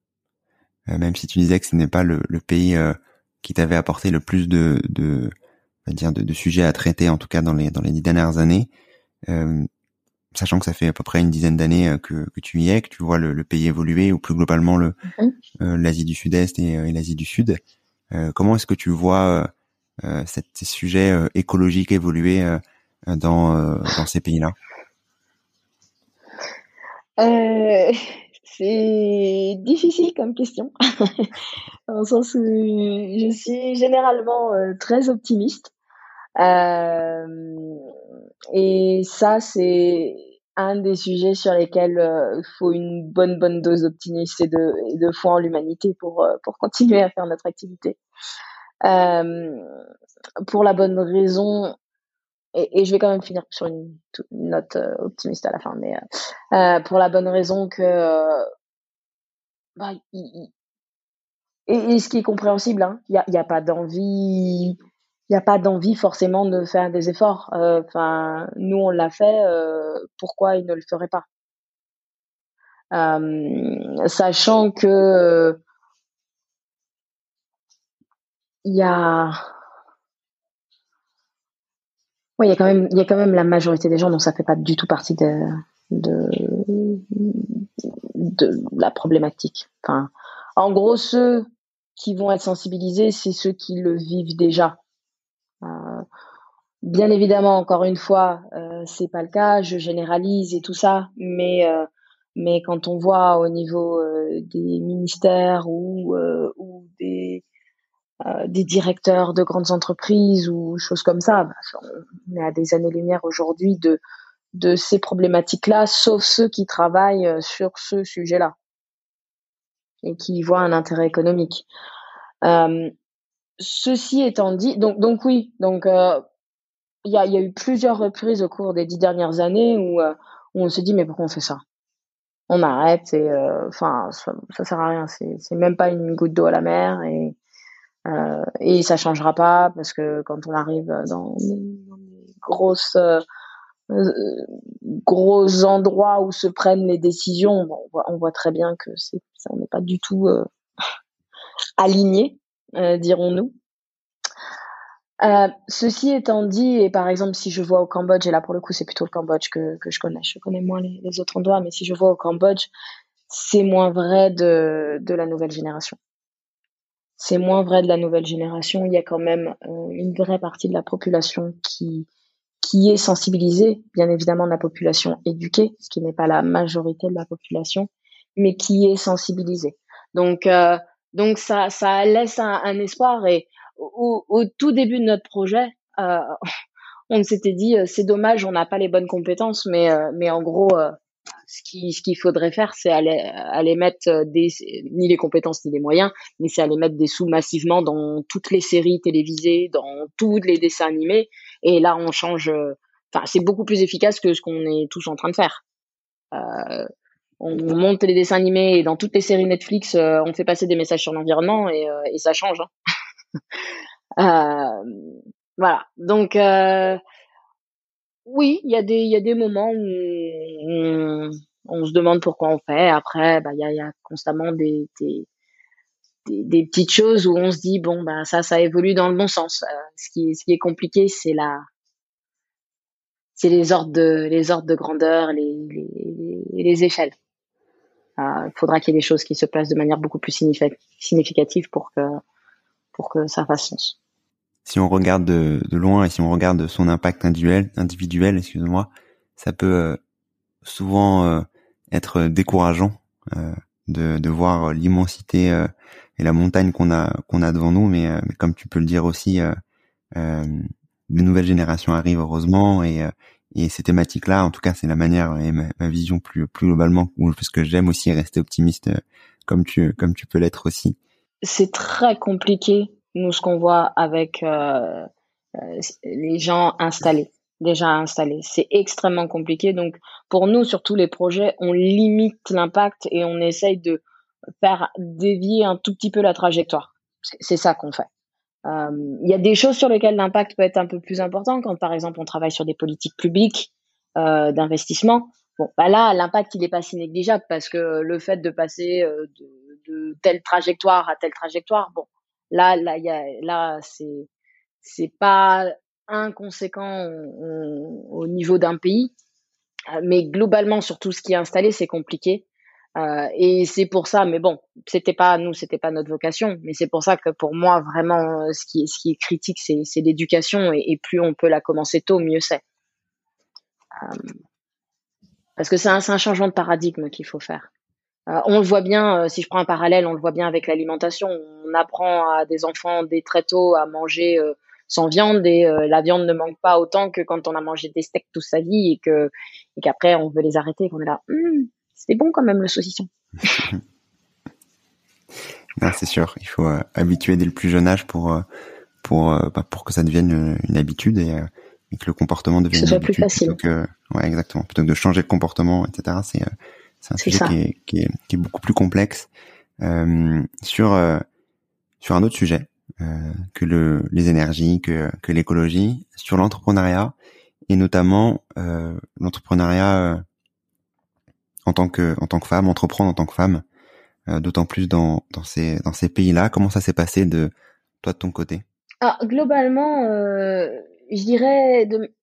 euh, même si tu disais que ce n'est pas le, le pays qui t'avait apporté le plus de, de, dire de, de, sujets à traiter, en tout cas dans les dans les dix dernières années, sachant que ça fait à peu près une dizaine d'années que, que tu y es, que tu vois le, le pays évoluer, ou plus globalement le mm-hmm. l'Asie du Sud-Est et, et l'Asie du Sud. Euh, comment est-ce que tu vois euh, euh, ces sujets écologiques évoluer dans, dans ces pays-là? C'est difficile comme question, dans le sens où je suis généralement très optimiste. Et ça, c'est un des sujets sur lesquels il faut une bonne bonne dose d'optimisme et de, de foi en l'humanité pour pour continuer à faire notre activité. Euh, pour la bonne raison, et, je vais quand même finir sur une, note euh, optimiste à la fin, mais euh, pour la bonne raison que bah, et, et, ce qui est compréhensible, il hein, n'y a pas d'envie il n'y a pas d'envie forcément de faire des efforts. Enfin, nous on l'a fait, euh, pourquoi ils ne le feraient pas? Euh, Sachant que il y a oui, il y a quand même, il y a quand même la majorité des gens dont ça fait pas du tout partie de, de de la problématique. Enfin, en gros, ceux qui vont être sensibilisés, c'est ceux qui le vivent déjà. Euh, bien évidemment, encore une fois, euh, c'est pas le cas. Je généralise et tout ça, mais euh, mais quand on voit au niveau euh, des ministères ou des des directeurs de grandes entreprises ou choses comme ça, bah, on est à des années-lumière aujourd'hui de de ces problématiques-là, sauf ceux qui travaillent sur ce sujet-là et qui y voient un intérêt économique. Euh, ceci étant dit, donc, donc oui, donc euh, il y, a, y, a, eu plusieurs reprises au cours des dix dernières années où, euh, on se dit mais pourquoi on fait ça? On arrête et enfin ça, ça, sert à rien, c'est même pas une goutte d'eau à la mer et et ça changera pas parce que quand on arrive dans des grosses euh, gros endroits où se prennent les décisions, on, voit, on, voit, très bien que c'est, ça n'est pas du tout euh, aligné, euh, dirons-nous. Euh, ceci étant dit, et par exemple, si je vois au Cambodge, et là pour le coup c'est plutôt le Cambodge que, que je connais, je connais moins les, autres endroits, mais si je vois au Cambodge, c'est moins vrai de, de la nouvelle génération. C'est moins vrai de la nouvelle génération. Il y a quand même euh, une vraie partie de la population qui, qui est sensibilisée, bien évidemment, de la population éduquée, ce qui n'est pas la majorité de la population, mais qui est sensibilisée. Donc, euh, donc ça, ça laisse un, un espoir. Et au, au, tout début de notre projet, euh, on s'était dit, euh, c'est dommage, on n'a pas les bonnes compétences, mais, euh, mais en gros, euh, ce qu'il ce qu'il faudrait faire, c'est aller, aller mettre des, ni les compétences ni les moyens, mais c'est aller mettre des sous massivement dans toutes les séries télévisées, dans tous les dessins animés. Et là, on change. Enfin, c'est beaucoup plus efficace que ce qu'on est tous en train de faire. Euh, on monte les dessins animés et dans toutes les séries Netflix, euh, on fait passer des messages sur l'environnement et, euh, ça change. Hein. voilà. Donc oui, il y a des moments où on, se demande pourquoi on fait. Après, bah il y a, constamment des, petites choses où on se dit bon bah ça ça évolue dans le bon sens. Euh, ce qui est compliqué c'est les ordres de grandeur, les échelles. Il euh, faudra qu'il y ait des choses qui se passent de manière beaucoup plus significative pour que pour que ça fasse sens. Si on regarde de, de, loin et si on regarde son impact individuel, individuel, excuse-moi, ça peut euh, souvent euh, être décourageant euh, de, de, voir l'immensité et la montagne qu'on a qu'on a devant nous, mais, mais, comme tu peux le dire aussi, de nouvelles générations arrivent heureusement et et ces thématiques-là, en tout cas, c'est la manière et ma, vision plus plus globalement, ou ce que j'aime aussi rester optimiste, comme tu comme tu peux l'être aussi. C'est très compliqué nous ce qu'on voit avec euh, euh, les gens installés, déjà installés. C'est extrêmement compliqué. Donc pour nous, sur tous les projets, on limite l'impact et on essaye de faire dévier un tout petit peu la trajectoire. C'est ça qu'on fait. Euh, il y a des choses sur lesquelles l'impact peut être un peu plus important, quand par exemple on travaille sur des politiques publiques euh, d'investissement. Bon, bah là, l'impact il est pas si négligeable parce que le fait de passer euh, de, telle trajectoire à telle trajectoire, bon, Là, là, y a, là, c'est c'est pas inconséquent au, au niveau d'un pays, mais globalement sur tout ce qui est installé, c'est compliqué. Euh, et c'est pour ça, mais bon, c'était pas nous, c'était pas notre vocation, mais c'est pour ça que pour moi vraiment, ce qui ce qui est critique, c'est, c'est l'éducation, et, plus on peut la commencer tôt, mieux c'est. Euh, parce que c'est un, c'est un changement de paradigme qu'il faut faire. Euh, on le voit bien, euh, si je prends un parallèle, on le voit bien avec l'alimentation. On apprend à des enfants très tôt à manger euh, sans viande et la viande ne manque pas autant que quand on a mangé des steaks toute sa vie et que et qu'après on veut les arrêter et qu'on est là. Hum, c'est bon quand même le saucisson. c'est sûr, il faut habituer dès le plus jeune âge pour pour bah, pour que ça devienne une, habitude et, et, que le comportement devienne que ce soit plus facile. Que, ouais, exactement. Plutôt que de changer de comportement, etc. C'est c'est un sujet qui est, qui, est, qui est, beaucoup plus complexe. Euh, sur euh, sur un autre sujet euh, que le, les énergies, que, que l'écologie, sur l'entrepreneuriat et notamment euh, l'entrepreneuriat euh, en tant que en tant que femme, entreprendre en tant que femme, euh, d'autant plus dans dans ces dans ces pays-là. Comment ça s'est passé de toi de ton côté? Ah, Globalement, je dirais de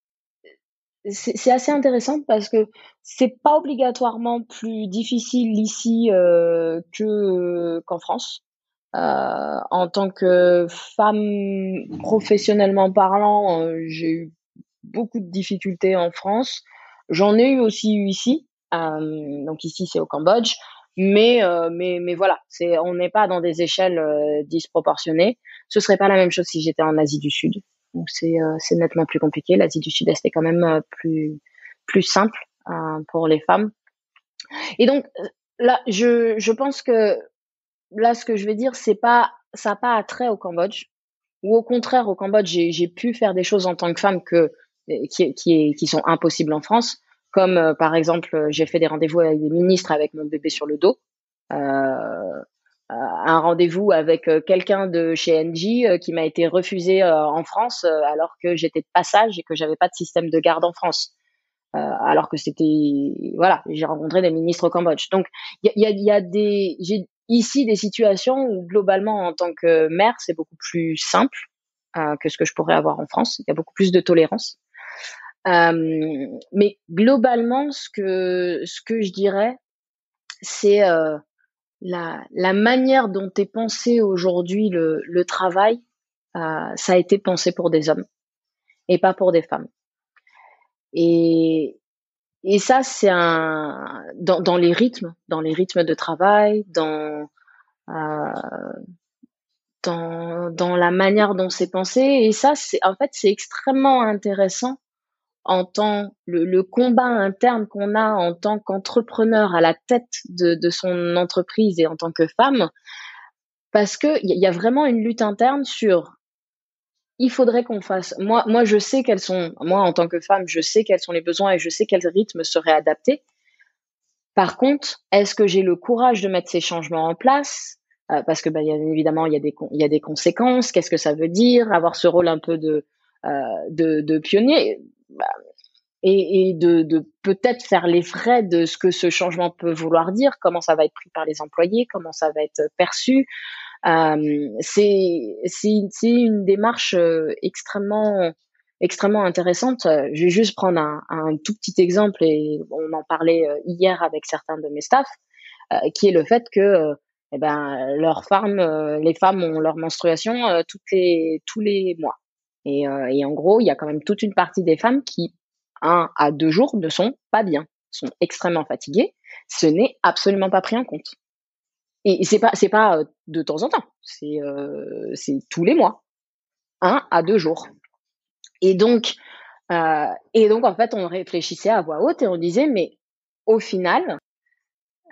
c'est assez intéressant parce que c'est pas obligatoirement plus difficile ici euh, que qu'en France. Euh, en tant que femme professionnellement parlant, euh, j'ai eu beaucoup de difficultés en France. J'en ai eu aussi eu ici. Euh, donc ici, c'est au Cambodge. Mais, euh, mais, mais voilà, c'est, on n'est pas dans des échelles euh, disproportionnées. Ce serait pas la même chose si j'étais en Asie du Sud. Donc c'est, c'est nettement plus compliqué. L'Asie du Sud-Est est quand même plus, plus simple pour les femmes. Et donc là, je, je pense que là, ce que je vais dire, c'est pas, ça n'a pas attrait au Cambodge. Ou au contraire, au Cambodge, j'ai, j'ai pu faire des choses en tant que femme que, qui, qui, qui sont impossibles en France comme euh, par exemple, euh, j'ai fait des rendez-vous avec des ministres avec mon bébé sur le dos. Euh, un rendez-vous avec quelqu'un de chez Engie qui m'a été refusé en France alors que j'étais de passage et que j'avais pas de système de garde en France. alors que c'était voilà, j'ai rencontré des ministres au Cambodge. Donc il y a, y a, des j'ai ici des situations où globalement en tant que mère c'est beaucoup plus simple que ce que je pourrais avoir en France. Il y a beaucoup plus de tolérance. Euh, mais globalement, ce que ce que je dirais, c'est euh, la, la manière dont est pensé aujourd'hui le, le travail. Euh, ça a été pensé pour des hommes et pas pour des femmes. Et et ça, c'est un dans, dans les rythmes, dans les rythmes de travail, dans euh, dans, dans la manière dont c'est pensé. Et ça, c'est en fait, c'est extrêmement intéressant en tant le, le combat interne qu'on a en tant qu'entrepreneur à la tête de, de, son entreprise et en tant que femme, parce que il y, a vraiment une lutte interne sur il faudrait qu'on fasse. Moi, moi, je sais quels sont. Moi, en tant que femme, je sais quels sont les besoins et je sais quels rythmes seraient adaptés. Par contre, est-ce que j'ai le courage de mettre ces changements en place? Euh, Parce que, a, évidemment, il y a des y a des conséquences. Qu'est-ce que ça veut dire? Avoir ce rôle un peu de euh, de, de pionnier? Bah, et, et, de, de peut-être faire les frais de ce que ce changement peut vouloir dire, comment ça va être pris par les employés, comment ça va être perçu. Euh, c'est une démarche euh, extrêmement extrêmement intéressante. Je vais juste prendre un, un, tout petit exemple et on en parlait euh, hier avec certains de mes staffs, euh, qui est le fait que eh ben leurs femmes, les femmes ont leur menstruation toutes les tous les mois. Et, euh, et, en gros, il y a quand même toute une partie des femmes qui, un à deux jours, ne sont pas bien, sont extrêmement fatiguées. Ce n'est absolument pas pris en compte. Et c'est pas c'est pas euh, de temps en temps, c'est euh, c'est tous les mois, un à deux jours. Et donc euh, et donc en fait on réfléchissait à voix haute et on disait mais au final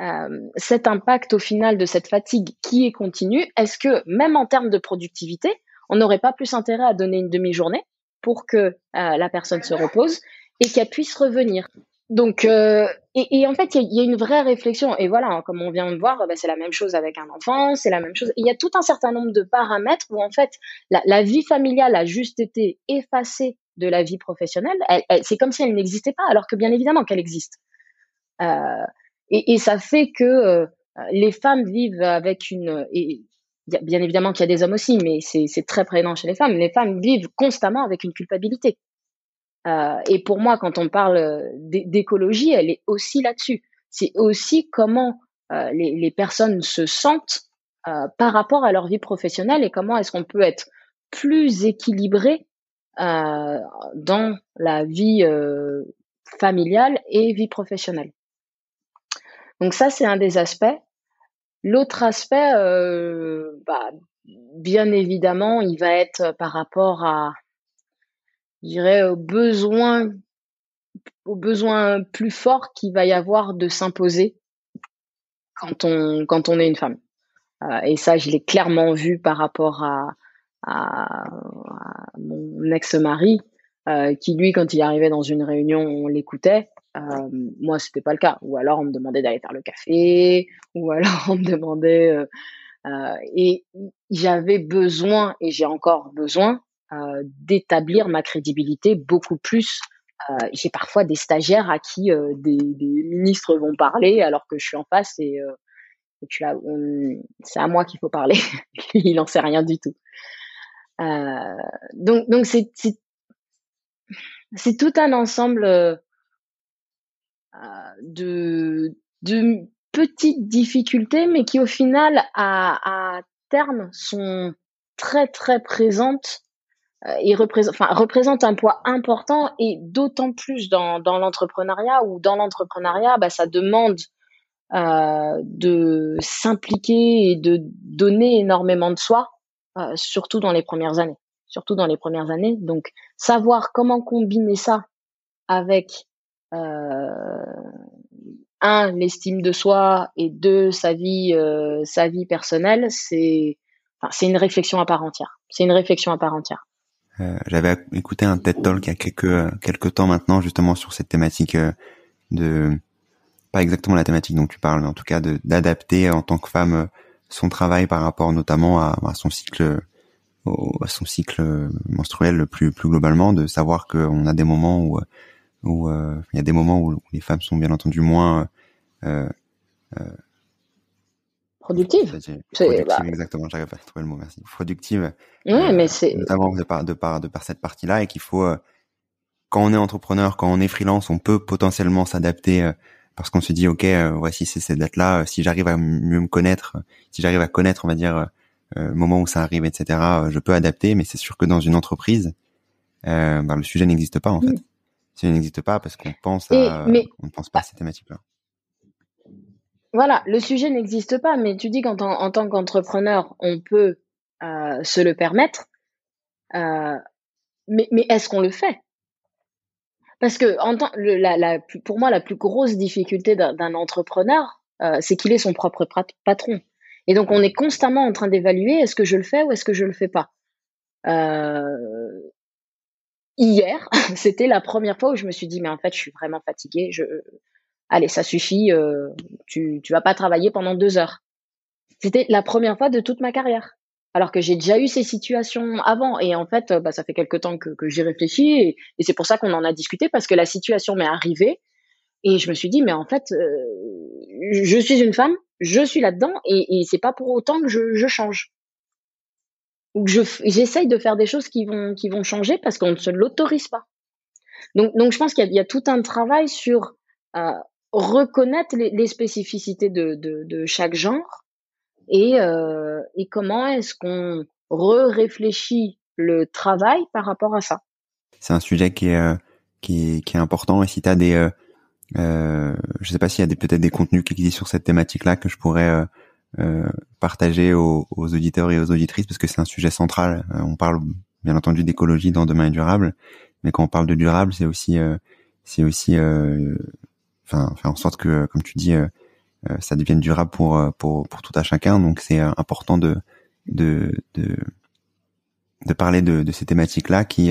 euh, cet impact au final de cette fatigue qui est continue, est-ce que même en termes de productivité, on n'aurait pas plus intérêt à donner une demi-journée pour que euh, la personne se repose et qu'elle puisse revenir. Donc, euh, et, en fait, il y, a une vraie réflexion. Et voilà, hein, comme on vient de voir, bah, c'est la même chose avec un enfant, c'est la même chose. Il y a tout un certain nombre de paramètres où en fait, la, vie familiale a juste été effacée de la vie professionnelle. c'est comme si elle n'existait pas, alors que bien évidemment qu'elle existe. Euh, et, ça fait que les femmes vivent avec une bien évidemment qu'il y a des hommes aussi, mais c'est très prégnant chez les femmes. Les femmes vivent constamment avec une culpabilité. Euh, et pour moi, quand on parle euh, d'écologie, elle est aussi là-dessus. C'est aussi comment euh, les, les, personnes se sentent euh, par rapport à leur vie professionnelle et comment est-ce qu'on peut être plus équilibré euh, dans la vie familiale et vie professionnelle. Donc ça, c'est un des aspects. L'autre aspect, euh, bah, bien évidemment, il va être par rapport à, je dirais, aux besoins, aux besoins plus forts qu'il va y avoir de s'imposer quand on, quand on est une femme. Euh, et ça, je l'ai clairement vu par rapport à, mon ex-mari, euh, qui lui, quand il arrivait dans une réunion, on l'écoutait. Euh, moi, c'était pas le cas. Ou alors, on me demandait d'aller faire le café, ou alors on me demandait. Et j'avais besoin, et j'ai encore besoin, d'établir ma crédibilité beaucoup plus. J'ai parfois des stagiaires à qui des, ministres vont parler alors que je suis en face et, et tu là, c'est à moi qu'il faut parler. Il n'en sait rien du tout. donc, donc c'est c'est tout un ensemble de, de petites difficultés, mais qui au final, à, à terme, sont très très présentes euh, et représente, enfin, représente un poids important et d'autant plus dans, dans l'entrepreneuriat où dans l'entrepreneuriat, bah, ça demande euh, de s'impliquer et de donner énormément de soi, euh, surtout dans les premières années. Surtout dans les premières années. Donc, savoir comment combiner ça avec un l'estime de soi et deux sa vie euh, sa vie personnelle, c'est enfin, c'est une réflexion à part entière. C'est une réflexion à part entière. Euh, j'avais écouté un TED Talk il y a quelques quelques temps maintenant justement sur cette thématique euh, de pas exactement la thématique dont tu parles, mais en tout cas d'adapter en tant que femme euh, son travail par rapport notamment à, son cycle à son cycle menstruel plus plus globalement, de savoir qu'on a des moments où où il y a des moments où les femmes sont bien entendu moins euh, productive. Productive, bah exactement, j'arrive pas à trouver le mot, merci. Productive. Ouais, mais c'est. Notamment de par, de par, de par cette partie-là et qu'il faut, euh, quand on est entrepreneur, quand on est freelance, on peut potentiellement s'adapter euh, parce qu'on se dit, OK, euh, voici c'est cette date-là, si j'arrive à mieux me connaître, si j'arrive à connaître, on va dire, le moment où ça arrive, etc., je peux adapter, mais c'est sûr que dans une entreprise, ben, le sujet n'existe pas, en fait. Mm. Le sujet n'existe pas parce qu'on pense à, mais, on ne pense pas à ces thématiques-là. Voilà, le sujet n'existe pas, mais tu dis qu'en en tant qu'entrepreneur, on peut euh, se le permettre, euh, mais, mais est-ce qu'on le fait? Parce que en tant, le, la, la, pour moi, la plus grosse difficulté d'un entrepreneur, euh, c'est qu'il est son propre patron. Et donc, on est constamment en train d'évaluer est-ce que je le fais ou est-ce que je le fais pas? Euh, hier, c'était la première fois où je me suis dit mais en fait, je suis vraiment fatiguée. Je, allez, ça suffit, euh, tu, tu vas pas travailler pendant deux heures. C'était la première fois de toute ma carrière. Alors que j'ai déjà eu ces situations avant. Et en fait, bah, ça fait quelque temps que, que j'y réfléchis. Et, c'est pour ça qu'on en a discuté, parce que la situation m'est arrivée. Et je me suis dit, mais en fait, euh, je suis une femme, je suis là-dedans, et, c'est pas pour autant que je change. Ou que j'essaye de faire des choses qui vont, qui vont changer parce qu'on ne se l'autorise pas. Donc, donc je pense qu'il y, a tout un travail sur euh, reconnaître les, spécificités de, de, chaque genre et, euh, et comment est-ce qu'on re-réfléchit le travail par rapport à ça. C'est un sujet qui est, euh, qui est, qui est important et si tu as des... Euh, je sais pas s'il y a peut-être des contenus qui existent sur cette thématique-là que je pourrais partager aux, aux, auditeurs et aux auditrices parce que c'est un sujet central. on parle bien entendu d'écologie dans Demain durable, mais quand on parle de durable, c'est aussi c'est aussi enfin faire en sorte que, comme tu dis, euh, euh, ça devienne durable pour euh, pour pour tout à chacun. Donc c'est important de de de de parler de, de ces thématiques-là qui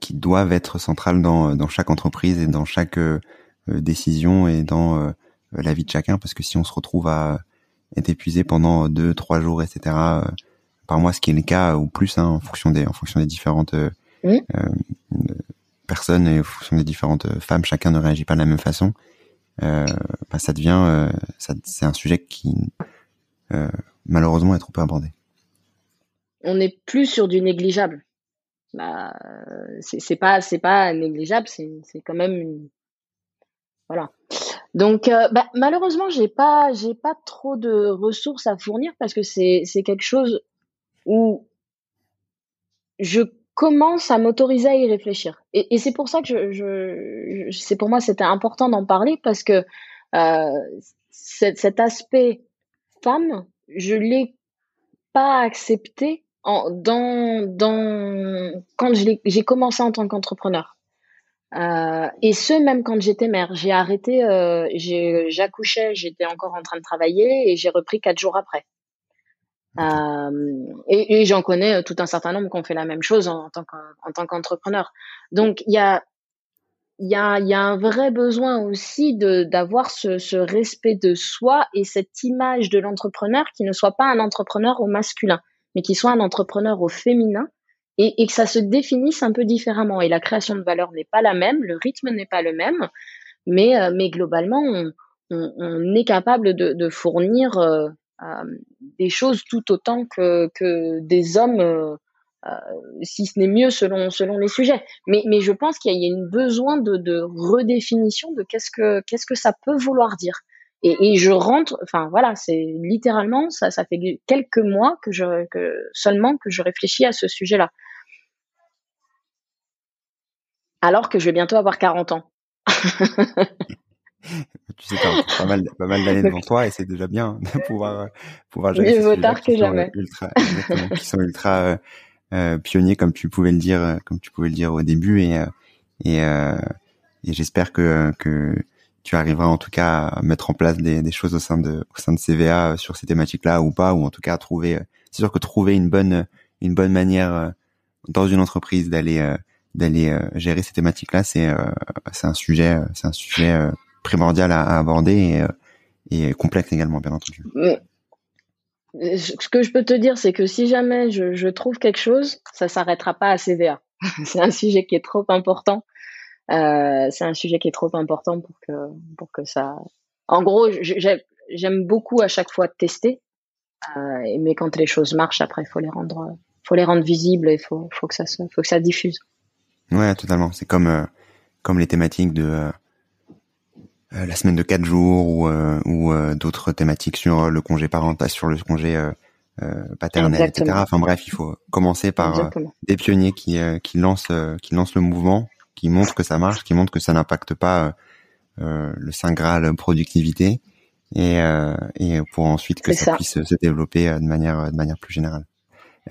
qui doivent être centrales dans dans chaque entreprise et dans chaque décision et dans la vie de chacun parce que si on se retrouve à être épuisé pendant deux trois jours etc par mois ce qui est le cas ou plus hein, en fonction des en fonction des différentes euh, personnes et en fonction des différentes euh, femmes, chacun ne réagit pas de la même façon. Euh, bah, ça devient, euh, c'est un sujet qui malheureusement est trop peu abordé. On n'est plus sur du négligeable. Bah, c'est pas, c'est pas négligeable, c'est quand même une... voilà. Donc, bah, malheureusement, j'ai pas, j'ai pas trop de ressources à fournir parce que c'est, c'est quelque chose où je commence à m'autoriser à y réfléchir. Et, et c'est pour ça que je, je, c'est pour moi c'était important d'en parler parce que euh, cet, cet, aspect femme, je l'ai pas accepté en, dans, dans quand j'ai commencé en tant qu'entrepreneur. Euh, et ce même quand j'étais mère, j'ai arrêté, euh, j'accouchais, j'étais encore en train de travailler et j'ai repris quatre jours après. Euh, et, et j'en connais euh, tout un certain nombre qui ont fait la même chose en, tant tant qu'entrepreneur. Donc il y a y a, y a un vrai besoin aussi d'avoir ce, ce respect de soi et cette image de l'entrepreneur qui ne soit pas un entrepreneur au masculin, mais qui soit un entrepreneur au féminin et, et que ça se définisse un peu différemment. Et la création de valeur n'est pas la même, le rythme n'est pas le même, mais, euh, mais globalement, on, on, on, est capable de, de fournir euh, euh, des choses tout autant que, que des hommes euh, si ce n'est mieux selon selon les sujets. Mais mais je pense qu'il y a une besoin de, de redéfinition de qu'est-ce que qu'est-ce que ça peut vouloir dire. Et, et je rentre, enfin voilà, c'est littéralement ça ça fait quelques mois que je que seulement que je réfléchis à ce sujet-là. Alors que je vais bientôt avoir 40 ans. tu sais, t'as pas mal, pas mal d'années devant toi et c'est déjà bien de pouvoir, pouvoir gérer Mieux vaut tard que jamais. Ultra, qui sont ultra euh, euh, pionniers comme tu pouvais le dire, euh, comme tu pouvais le dire au début et euh, et, euh, et j'espère que que tu arriveras en tout cas à mettre en place des, choses au sein de au sein de CVA sur ces thématiques-là ou pas ou en tout cas à trouver. C'est sûr que trouver une bonne une bonne manière dans une entreprise d'aller d'aller gérer ces thématiques-là, c'est c'est un sujet c'est un sujet primordial à, aborder et, et, complexe également, bien entendu. Ce que je peux te dire, c'est que si jamais je, je trouve quelque chose, ça s'arrêtera pas à CVA. c'est un sujet qui est trop important. Euh, c'est un sujet qui est trop important pour que pour que ça. En gros, j'aime beaucoup à chaque fois tester, euh, mais quand les choses marchent, après, il faut les rendre, faut les rendre visibles et faut faut que ça se, faut que ça diffuse. Ouais, totalement. C'est comme euh, comme les thématiques de la semaine de quatre jours ou, ou d'autres thématiques sur le congé parental, sur le congé paternel, etc. Enfin bref, il faut commencer par des pionniers qui, qui lancent qui lancent le mouvement, qui montrent que ça marche, qui montrent que ça n'impacte pas le saint graal productivité et, et pour ensuite que ça, puisse se développer de manière de manière plus générale.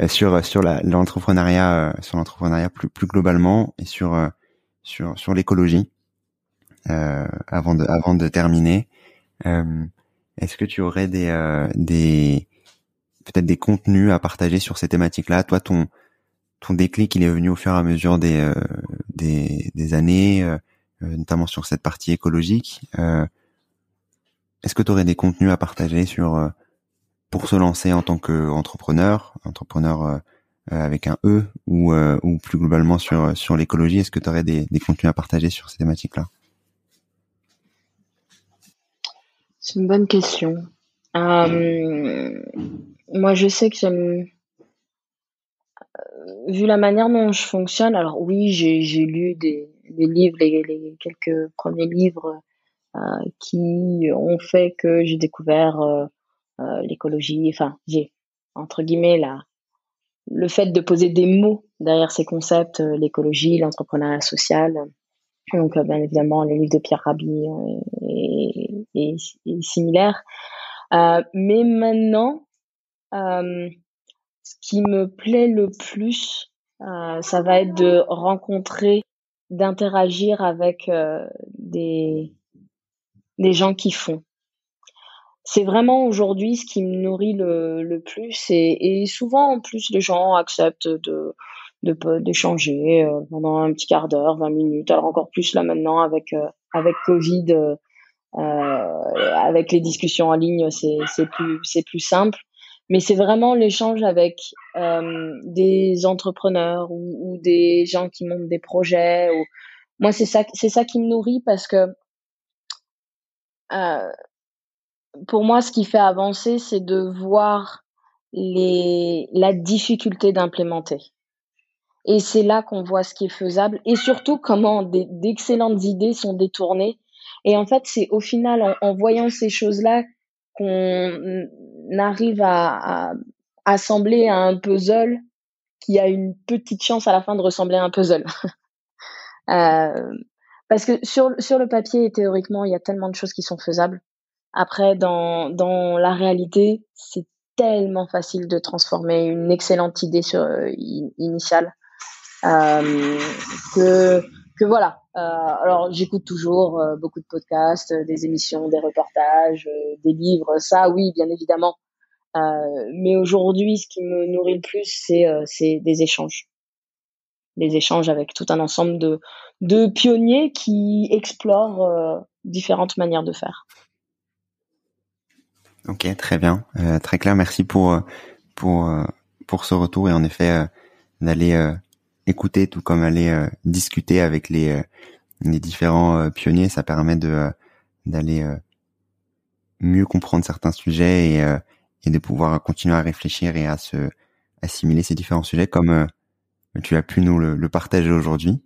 sur sur l'entrepreneuriat sur l'entrepreneuriat plus plus globalement et sur sur sur l'écologie euh, avant de avant de terminer. Euh, est-ce que tu aurais des euh, des peut-être des contenus à partager sur ces thématiques-là? Toi, ton ton déclic, il est venu au fur et à mesure des des, des, années, notamment sur cette partie écologique. Est-ce que tu aurais des contenus à partager sur pour se lancer en tant qu'entrepreneur, entrepreneur avec un E ou, ou plus globalement sur sur l'écologie? Est-ce que tu aurais des, des contenus à partager sur ces thématiques-là? C'est une bonne question. Euh, moi, je sais que j'aime. Euh, vu la manière dont je fonctionne, alors oui, j'ai lu des, livres, les, quelques premiers livres euh, qui ont fait que j'ai découvert euh, l'écologie. Enfin, j'ai entre guillemets là le fait de poser des mots derrière ces concepts, l'écologie, l'entrepreneuriat social. Donc, bien évidemment, les livres de Pierre Rabhi et, et, similaire. Euh, mais maintenant, ce qui me plaît le plus, euh, ça va être de rencontrer, d'interagir avec euh, des, des gens qui font. C'est vraiment aujourd'hui ce qui me nourrit le, le plus et, souvent en plus les gens acceptent de d'échanger euh, pendant un petit quart d'heure, 20 minutes. Alors encore plus là maintenant avec avec Covid, avec les discussions en ligne, c'est plus c'est plus simple. Mais c'est vraiment l'échange avec euh, des entrepreneurs ou, des gens qui montent des projets. Ou... Moi, c'est ça, c'est ça qui me nourrit parce que euh, pour moi, ce qui fait avancer, c'est de voir les, la difficulté d'implémenter. Et c'est là qu'on voit ce qui est faisable et surtout comment d'excellentes idées sont détournées et en fait, c'est au final, en, voyant ces choses-là, qu'on arrive à, assembler un puzzle qui a une petite chance à la fin de ressembler à un puzzle. euh, parce que sur, sur le papier, théoriquement, il y a tellement de choses qui sont faisables. Après, dans, dans la réalité, c'est tellement facile de transformer une excellente idée sur, euh, initiale euh, que voilà. Euh, alors j'écoute toujours euh, beaucoup de podcasts, euh, des émissions, des reportages, des livres. Ça, oui, bien évidemment. mais aujourd'hui, ce qui me nourrit le plus, c'est des échanges, des échanges avec tout un ensemble de pionniers qui explorent différentes manières de faire. Ok, très bien, très clair. Merci pour pour ce retour et en effet d'aller écouter tout comme aller euh, discuter avec les euh, les différents euh, pionniers, ça permet de d'aller mieux comprendre certains sujets et, et de pouvoir continuer à réfléchir et à se assimiler ces différents sujets comme tu as pu nous le, partager aujourd'hui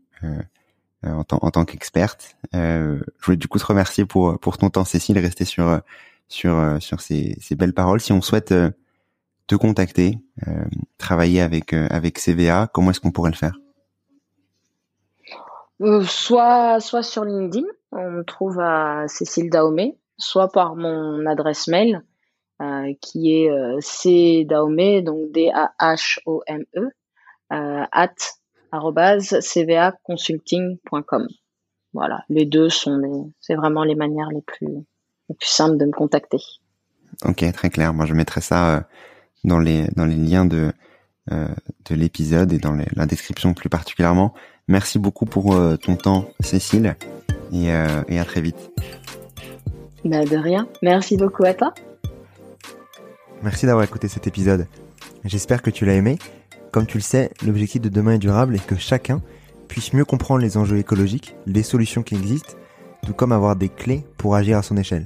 en, en tant qu'experte. je voulais du coup te remercier pour pour ton temps, Cécile, rester sur sur sur ces, ces belles paroles. Si on souhaite te contacter, travailler avec avec CVA, comment est-ce qu'on pourrait le faire? Soit soit sur LinkedIn, on me trouve à Cécile Daomé, soit par mon adresse mail euh, qui est euh, C Daomé, donc D-A-H-O-M-E, euh, at cvaconsulting.com. Voilà, les deux sont les, c'est vraiment les manières les plus, les plus simples de me contacter. Ok, très clair. Moi, je mettrai ça euh, dans les dans les liens de euh, de l'épisode et dans les, la description plus particulièrement. Merci beaucoup pour euh, ton temps, Cécile, et, et à très vite. Bah de rien. Merci beaucoup à toi. Merci d'avoir écouté cet épisode. J'espère que tu l'as aimé. Comme tu le sais, l'objectif de demain est durable est que chacun puisse mieux comprendre les enjeux écologiques, les solutions qui existent, tout comme avoir des clés pour agir à son échelle.